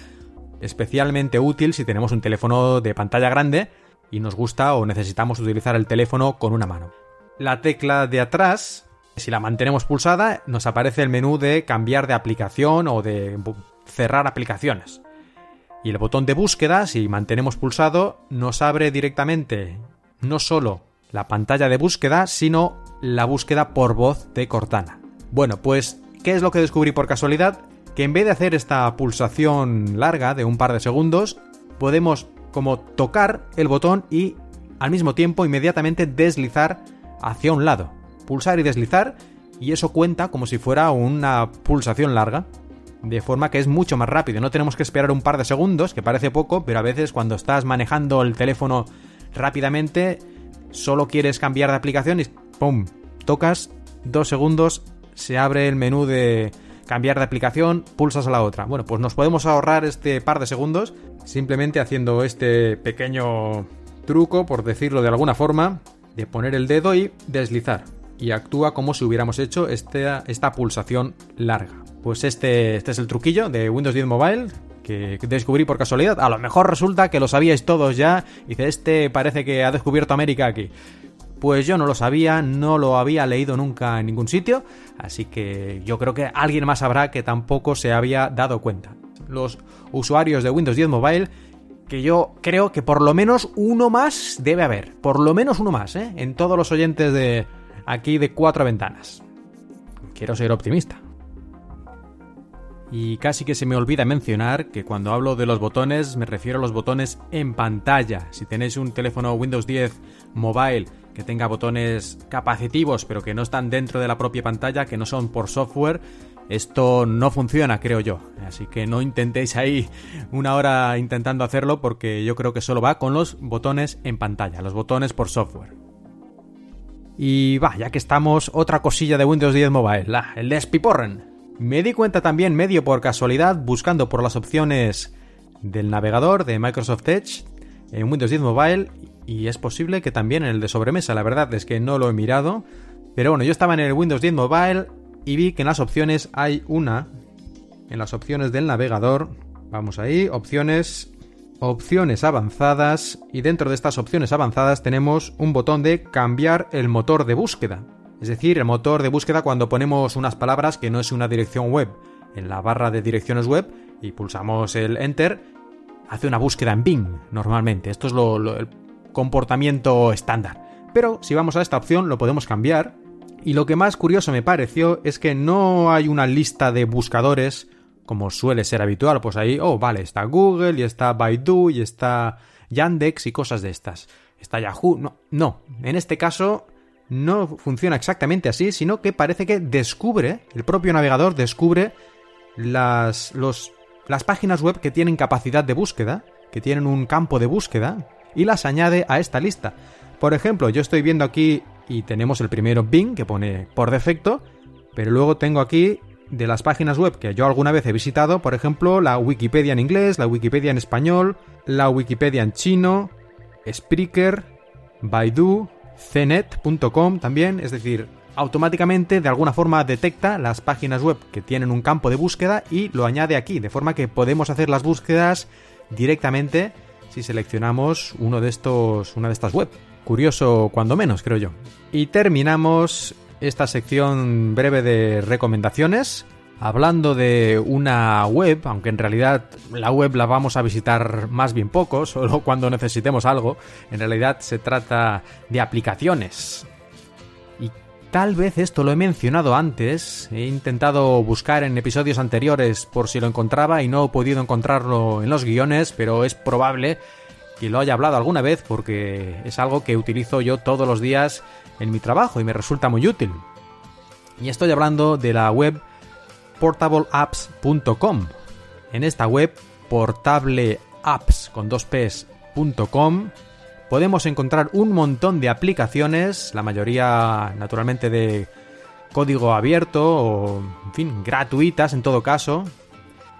Especialmente útil si tenemos un teléfono de pantalla grande y nos gusta o necesitamos utilizar el teléfono con una mano. La tecla de atrás, si la mantenemos pulsada, nos aparece el menú de cambiar de aplicación o de cerrar aplicaciones. Y el botón de búsqueda, si mantenemos pulsado, nos abre directamente no solo la pantalla de búsqueda, sino la búsqueda por voz de Cortana. Bueno, pues, ¿qué es lo que descubrí por casualidad? Que en vez de hacer esta pulsación larga de un par de segundos, podemos como tocar el botón y al mismo tiempo inmediatamente deslizar hacia un lado. Pulsar y deslizar y eso cuenta como si fuera una pulsación larga. De forma que es mucho más rápido, no tenemos que esperar un par de segundos, que parece poco, pero a veces cuando estás manejando el teléfono rápidamente solo quieres cambiar de aplicación y ¡pum! Tocas, dos segundos, se abre el menú de cambiar de aplicación, pulsas a la otra. Bueno, pues nos podemos ahorrar este par de segundos simplemente haciendo este pequeño truco, por decirlo de alguna forma, de poner el dedo y deslizar. Y actúa como si hubiéramos hecho esta, esta pulsación larga. Pues este, este es el truquillo de Windows 10 Mobile que descubrí por casualidad. A lo mejor resulta que lo sabíais todos ya. Dice, este parece que ha descubierto América aquí. Pues yo no lo sabía, no lo había leído nunca en ningún sitio, así que yo creo que alguien más sabrá que tampoco se había dado cuenta. Los usuarios de Windows 10 Mobile, que yo creo que por lo menos uno más debe haber, por lo menos uno más, ¿eh? en todos los oyentes de aquí de cuatro ventanas. Quiero ser optimista. Y casi que se me olvida mencionar que cuando hablo de los botones me refiero a los botones en pantalla. Si tenéis un teléfono Windows 10 mobile que tenga botones capacitivos pero que no están dentro de la propia pantalla, que no son por software, esto no funciona, creo yo. Así que no intentéis ahí una hora intentando hacerlo porque yo creo que solo va con los botones en pantalla, los botones por software. Y va, ya que estamos, otra cosilla de Windows 10 Mobile, la, el despiporren. Me di cuenta también medio por casualidad buscando por las opciones del navegador de Microsoft Edge en Windows 10 Mobile y es posible que también en el de sobremesa, la verdad es que no lo he mirado, pero bueno, yo estaba en el Windows 10 Mobile y vi que en las opciones hay una, en las opciones del navegador, vamos ahí, opciones, opciones avanzadas y dentro de estas opciones avanzadas tenemos un botón de cambiar el motor de búsqueda. Es decir, el motor de búsqueda cuando ponemos unas palabras que no es una dirección web en la barra de direcciones web y pulsamos el enter, hace una búsqueda en Bing normalmente. Esto es lo, comportamiento estándar. Pero si vamos a esta opción lo podemos cambiar. Y lo que más curioso me pareció es que no hay una lista de buscadores como suele ser habitual. Pues ahí, oh, vale, está Google y está Baidu y está Yandex y cosas de estas. Está Yahoo. No, no. En este caso no funciona exactamente así, sino que parece que descubre, el propio navegador descubre las, las páginas web que tienen capacidad de búsqueda, que tienen un campo de búsqueda, y las añade a esta lista. Por ejemplo, yo estoy viendo aquí y tenemos el primero Bing, que pone por defecto, pero luego tengo aquí de las páginas web que yo alguna vez he visitado, por ejemplo, la Wikipedia en inglés, la Wikipedia en español, la Wikipedia en chino, Spreaker, Baidu, cnet.com también, es decir, automáticamente de alguna forma detecta las páginas web que tienen un campo de búsqueda y lo añade aquí, de forma que podemos hacer las búsquedas directamente si seleccionamos uno de estos, una de estas web. Curioso cuando menos, creo yo. Y terminamos esta sección breve de recomendaciones hablando de una web, aunque en realidad la web la vamos a visitar más bien poco, solo cuando necesitemos algo, en realidad se trata de aplicaciones. Tal vez esto lo he mencionado antes, he intentado buscar en episodios anteriores por si lo encontraba y no he podido encontrarlo en los guiones, pero es probable que lo haya hablado alguna vez porque es algo que utilizo yo todos los días en mi trabajo y me resulta muy útil. Y estoy hablando de la web portableapps.com. En esta web, portableapps con dos p's.com, podemos encontrar un montón de aplicaciones, la mayoría naturalmente de código abierto o, en fin, gratuitas en todo caso.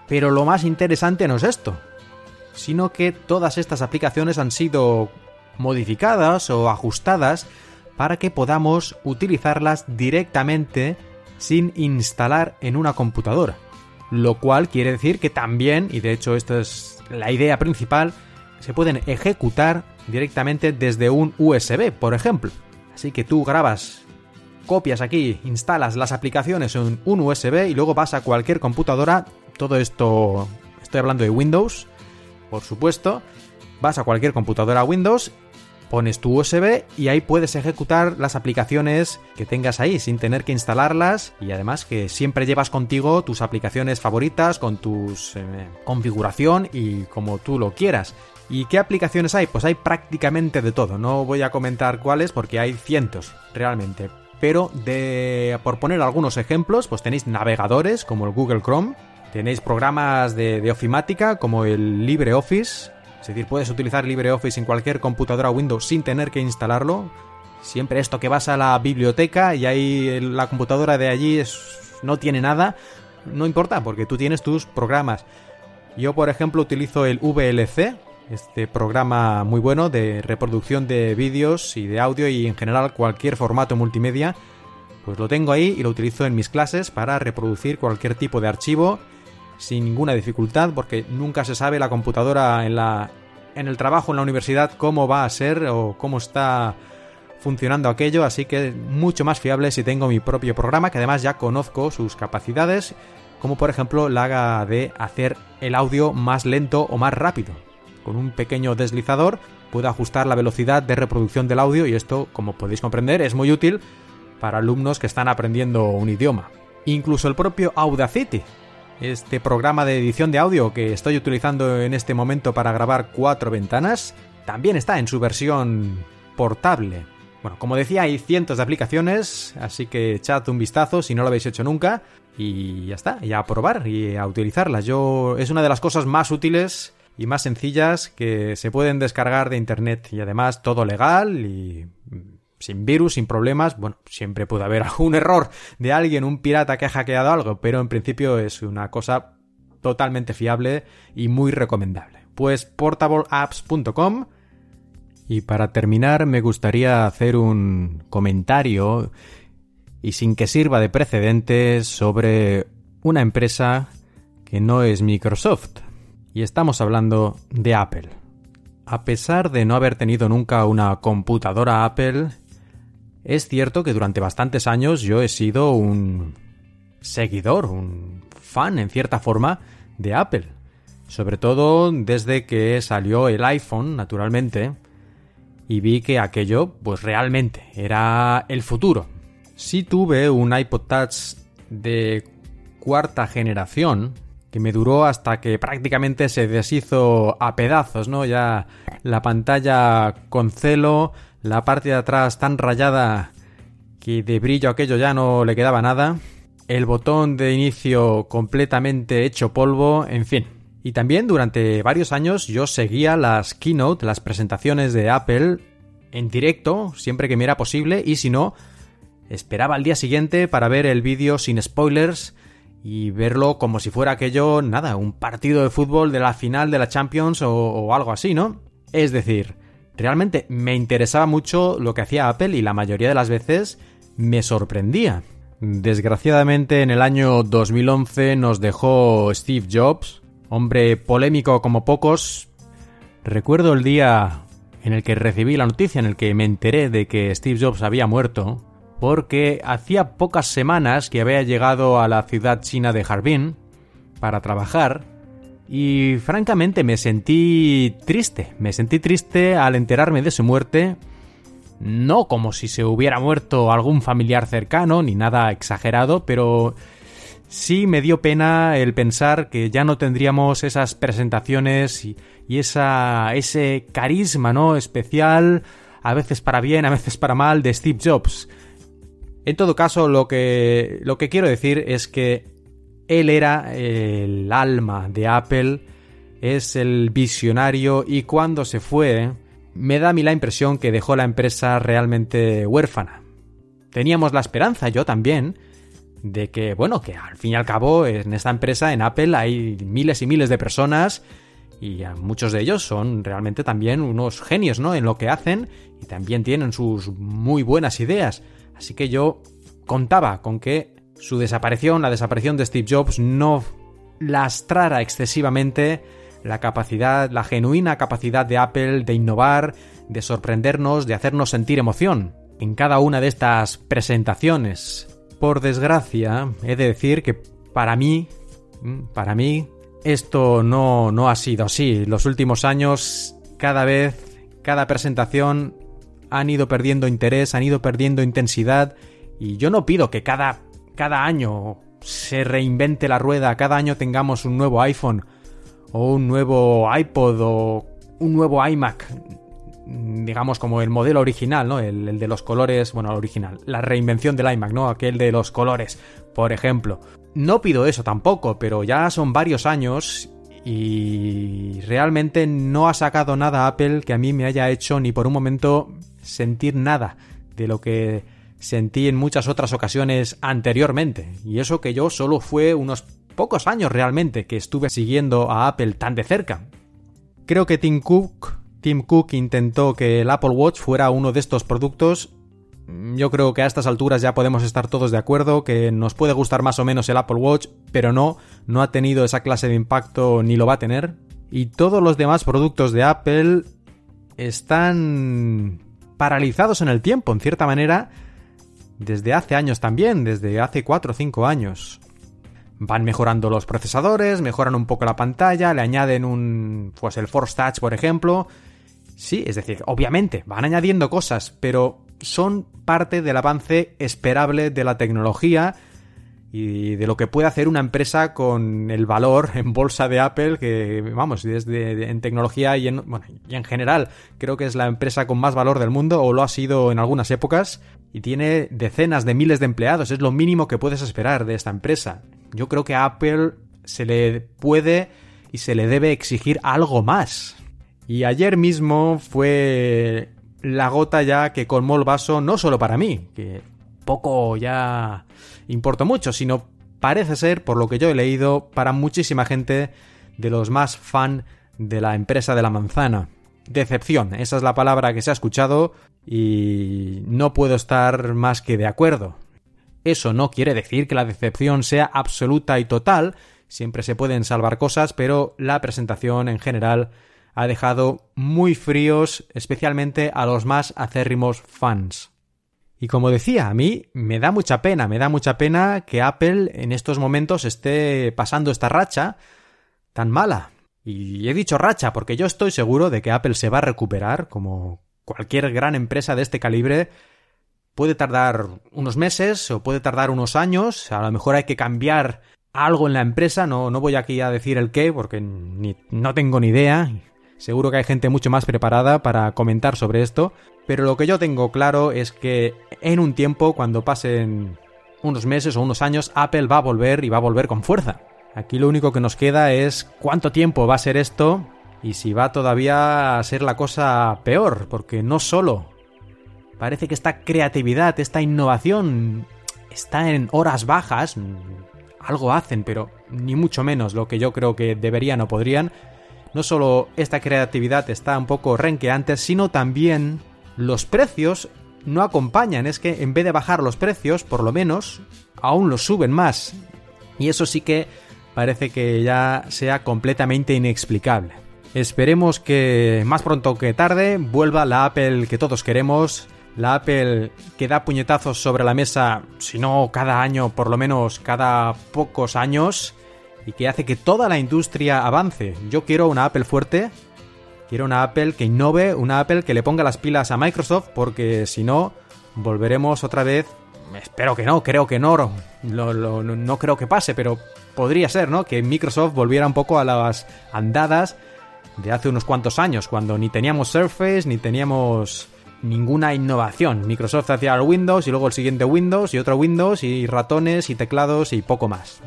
Pero lo más interesante no es esto, sino que todas estas aplicaciones han sido modificadas o ajustadas para que podamos utilizarlas directamente sin instalar en una computadora. Lo cual quiere decir que también, y de hecho esta es la idea principal, se pueden ejecutar directamente desde un USB, por ejemplo. Así que tú grabas, copias aquí, instalas las aplicaciones en un USB y luego vas a cualquier computadora. Todo esto, estoy hablando de Windows, por supuesto. Vas a cualquier computadora Windows pones tu USB y ahí puedes ejecutar las aplicaciones que tengas ahí sin tener que instalarlas y además que siempre llevas contigo tus aplicaciones favoritas con tu eh, configuración y como tú lo quieras. ¿Y qué aplicaciones hay? Pues hay prácticamente de todo. No voy a comentar cuáles porque hay cientos realmente. Pero de, por poner algunos ejemplos, pues tenéis navegadores como el Google Chrome, tenéis programas de, de ofimática como el LibreOffice, es decir, puedes utilizar LibreOffice en cualquier computadora Windows sin tener que instalarlo. Siempre esto que vas a la biblioteca y ahí la computadora de allí no tiene nada, no importa porque tú tienes tus programas. Yo, por ejemplo, utilizo el VLC, este programa muy bueno de reproducción de vídeos y de audio y en general cualquier formato multimedia. Pues lo tengo ahí y lo utilizo en mis clases para reproducir cualquier tipo de archivo sin ninguna dificultad porque nunca se sabe la computadora en la en el trabajo en la universidad cómo va a ser o cómo está funcionando aquello, así que mucho más fiable si tengo mi propio programa que además ya conozco sus capacidades, como por ejemplo la de hacer el audio más lento o más rápido. Con un pequeño deslizador puedo ajustar la velocidad de reproducción del audio y esto, como podéis comprender, es muy útil para alumnos que están aprendiendo un idioma. Incluso el propio Audacity, este programa de edición de audio que estoy utilizando en este momento para grabar cuatro ventanas, también está en su versión portable. Bueno, como decía, hay cientos de aplicaciones, así que echad un vistazo si no lo habéis hecho nunca y ya está, ya a probar y a utilizarlas. Yo es una de las cosas más útiles y más sencillas que se pueden descargar de internet y además todo legal y sin virus, sin problemas. Bueno, siempre puede haber algún error de alguien, un pirata que ha hackeado algo, pero en principio es una cosa totalmente fiable y muy recomendable. Pues portableapps.com y para terminar me gustaría hacer un comentario y sin que sirva de precedentes sobre una empresa que no es Microsoft. Y estamos hablando de Apple. A pesar de no haber tenido nunca una computadora Apple, es cierto que durante bastantes años yo he sido un seguidor, un fan en cierta forma de Apple. Sobre todo desde que salió el iPhone, naturalmente, y vi que aquello, pues realmente, era el futuro. Sí tuve un iPod Touch de cuarta generación, que me duró hasta que prácticamente se deshizo a pedazos, ¿no? Ya la pantalla con celo, la parte de atrás tan rayada que de brillo aquello ya no le quedaba nada, el botón de inicio completamente hecho polvo, en fin. Y también durante varios años yo seguía las keynote, las presentaciones de Apple en directo, siempre que me era posible, y si no, esperaba al día siguiente para ver el vídeo sin spoilers y verlo como si fuera aquello, nada, un partido de fútbol de la final de la Champions o, o algo así, ¿no? Es decir, Realmente me interesaba mucho lo que hacía Apple y la mayoría de las veces me sorprendía. Desgraciadamente en el año 2011 nos dejó Steve Jobs, hombre polémico como pocos. Recuerdo el día en el que recibí la noticia, en el que me enteré de que Steve Jobs había muerto, porque hacía pocas semanas que había llegado a la ciudad china de Harbin para trabajar y francamente me sentí triste, me sentí triste al enterarme de su muerte no como si se hubiera muerto algún familiar cercano, ni nada exagerado, pero sí me dio pena el pensar que ya no tendríamos esas presentaciones y, esa, ese carisma, ¿no? Especial, a veces para bien, a veces para mal, de Steve Jobs. En todo caso, lo que, lo que quiero decir es que él era el alma de Apple, es el visionario y cuando se fue, me da a mí la impresión que dejó la empresa realmente huérfana. Teníamos la esperanza, yo también, de que, bueno, que al fin y al cabo en esta empresa, en Apple, hay miles y miles de personas y muchos de ellos son realmente también unos genios, ¿no? En lo que hacen y también tienen sus muy buenas ideas. Así que yo contaba con que su desaparición, la desaparición de Steve Jobs, no lastrara excesivamente la capacidad, la genuina capacidad de Apple de innovar, de sorprendernos, de hacernos sentir emoción en cada una de estas presentaciones. Por desgracia, he de decir que para mí, mm, para mí, esto no, no ha sido así. Los últimos años, cada vez, cada presentación han ido perdiendo interés, han ido perdiendo intensidad y yo no pido que cada, cada año se reinvente la rueda, cada año tengamos un nuevo iPhone o un nuevo iPod o un nuevo iMac, digamos como el modelo original, ¿no? El, de los colores, bueno, el original, la reinvención del iMac, ¿no? Aquel de los colores, por ejemplo. No pido eso tampoco, pero ya son varios años y realmente no ha sacado nada Apple que a mí me haya hecho ni por un momento sentir nada de lo que sentí en muchas otras ocasiones anteriormente. Y eso que yo solo fue unos pocos años realmente que estuve siguiendo a Apple tan de cerca. Creo que Tim Cook, Tim Cook intentó que el Apple Watch fuera uno de estos productos. Yo creo que a estas alturas ya podemos estar todos de acuerdo que nos puede gustar más o menos el Apple Watch, pero no, no ha tenido esa clase de impacto ni lo va a tener. Y todos los demás productos de Apple están paralizados en el tiempo, en cierta manera, desde hace años también, desde hace 4 o 5 años. Van mejorando los procesadores, mejoran un poco la pantalla, le añaden un. pues el Force Touch, por ejemplo. Sí, es decir, obviamente, van añadiendo cosas, pero son parte del avance esperable de la tecnología y de lo que puede hacer una empresa con el valor en bolsa de Apple, que vamos, desde en tecnología y en, bueno, y en general creo que es la empresa con más valor del mundo, o lo ha sido en algunas épocas, y tiene decenas de miles de empleados, es lo mínimo que puedes esperar de esta empresa. Yo creo que a Apple se le puede y se le debe exigir algo más. Y ayer mismo fue la gota ya que colmó el vaso no solo para mí, que poco ya importa mucho, sino parece ser, por lo que yo he leído, para muchísima gente de los más fan de la empresa de la manzana. Decepción, esa es la palabra que se ha escuchado y no puedo estar más que de acuerdo. Eso no quiere decir que la decepción sea absoluta y total, siempre se pueden salvar cosas, pero la presentación en general ha dejado muy fríos, especialmente a los más acérrimos fans. Y como decía, a mí me da mucha pena, me da mucha pena que Apple en estos momentos esté pasando esta racha tan mala. Y he dicho racha porque yo estoy seguro de que Apple se va a recuperar, como cualquier gran empresa de este calibre. Puede tardar unos meses o puede tardar unos años, a lo mejor hay que cambiar algo en la empresa, no, no voy aquí a decir el qué porque no tengo ni idea, seguro que hay gente mucho más preparada para comentar sobre esto, pero lo que yo tengo claro es que en un tiempo, cuando pasen unos meses o unos años, Apple va a volver y va a volver con fuerza. Aquí lo único que nos queda es cuánto tiempo va a ser esto y si va todavía a ser la cosa peor, porque no solo Parece que esta creatividad, esta innovación está en horas bajas. Algo hacen, pero ni mucho menos lo que yo creo que deberían o podrían. No solo esta creatividad está un poco renqueante, sino también los precios no acompañan. Es que en vez de bajar los precios, por lo menos, aún los suben más. Y eso sí que parece que ya sea completamente inexplicable. Esperemos que más pronto que tarde vuelva la Apple que todos queremos, la Apple que da puñetazos sobre la mesa, si no cada año, por lo menos cada pocos años, y que hace que toda la industria avance. Yo quiero una Apple fuerte, Quiero una Apple que innove, una Apple que le ponga las pilas a Microsoft, porque si no, volveremos otra vez. Espero que no, creo que no, no creo que pase, pero podría ser, ¿no? Que Microsoft volviera un poco a las andadas de hace unos cuantos años, cuando ni teníamos Surface ni teníamos ninguna innovación. Microsoft hacía el Windows y luego el siguiente Windows y otro Windows y ratones y teclados y poco más.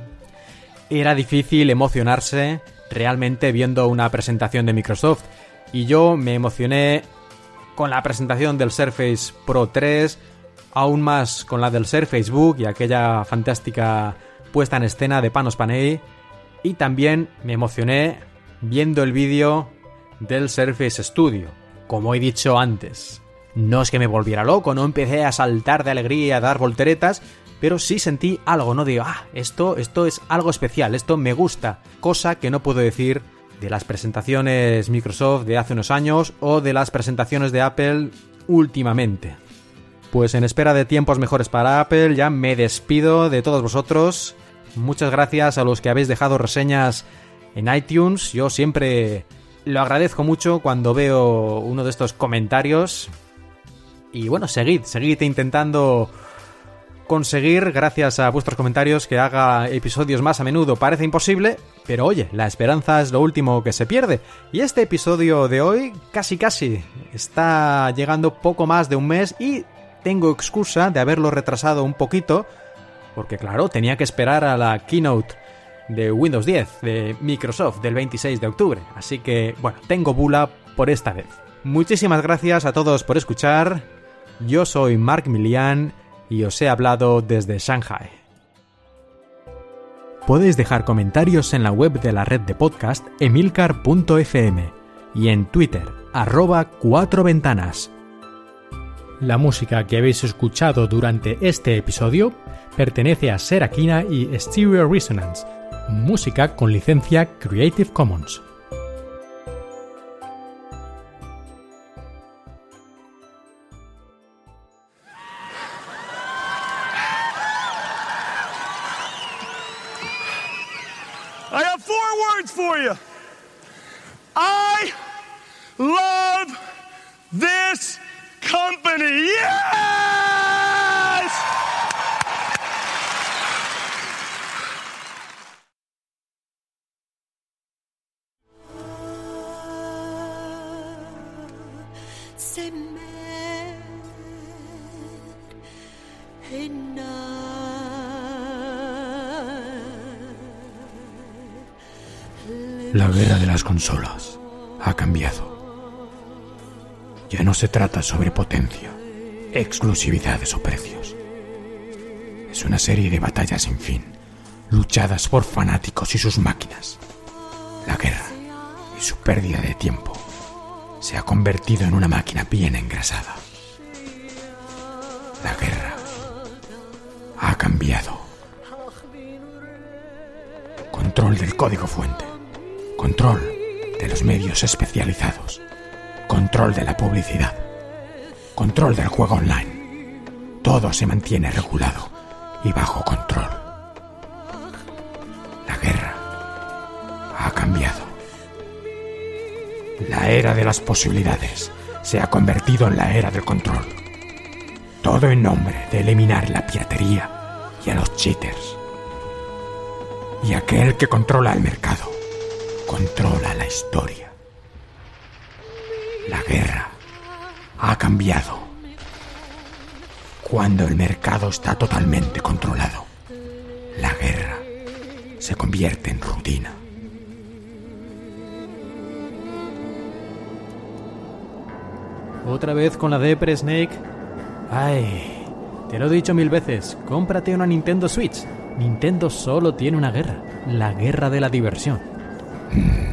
Era difícil emocionarse realmente viendo una presentación de Microsoft y yo me emocioné con la presentación del Surface Pro 3, aún más con la del Surface Book y aquella fantástica puesta en escena de Panos Panay y también me emocioné viendo el vídeo del Surface Studio. Como he dicho antes, no es que me volviera loco, no empecé a saltar de alegría, a dar volteretas, pero sí sentí algo, no digo, ah, esto, esto es algo especial, esto me gusta, cosa que no puedo decir de las presentaciones Microsoft de hace unos años o de las presentaciones de Apple últimamente. Pues en espera de tiempos mejores para Apple, ya me despido de todos vosotros. Muchas gracias a los que habéis dejado reseñas en iTunes. Yo siempre lo agradezco mucho cuando veo uno de estos comentarios. Y bueno, seguid, seguid intentando conseguir, gracias a vuestros comentarios, que haga episodios más a menudo. Parece imposible, pero oye, la esperanza es lo último que se pierde. Y este episodio de hoy, casi casi, está llegando poco más de un mes y tengo excusa de haberlo retrasado un poquito, porque claro, tenía que esperar a la keynote de Windows 10 de Microsoft del 26 de octubre. Así que, bueno, tengo bula por esta vez. Muchísimas gracias a todos por escuchar. Yo soy Mark Milian y os he hablado desde Shanghai. Podéis dejar comentarios en la web de la red de podcast emilcar.fm y en Twitter arroba cuatro ventanas. La música que habéis escuchado durante este episodio pertenece a Serakina y Stereo Resonance, música con licencia Creative Commons. Se trata sobre potencia, exclusividades o precios. Es una serie de batallas sin fin, luchadas por fanáticos y sus máquinas. La guerra y su pérdida de tiempo se ha convertido en una máquina bien engrasada. La guerra ha cambiado. Control del código fuente. Control de los medios especializados. Control de la publicidad. Control del juego online. Todo se mantiene regulado y bajo control. La guerra ha cambiado. La era de las posibilidades se ha convertido en la era del control. Todo en nombre de eliminar la piratería y a los cheaters. Y aquel que controla el mercado, controla la historia. Cambiado. Cuando el mercado está totalmente controlado, la guerra se convierte en rutina. Otra vez con la Depre Snake. Ay, te lo he dicho mil veces, cómprate una Nintendo Switch. Nintendo solo tiene una guerra, la guerra de la diversión. Tal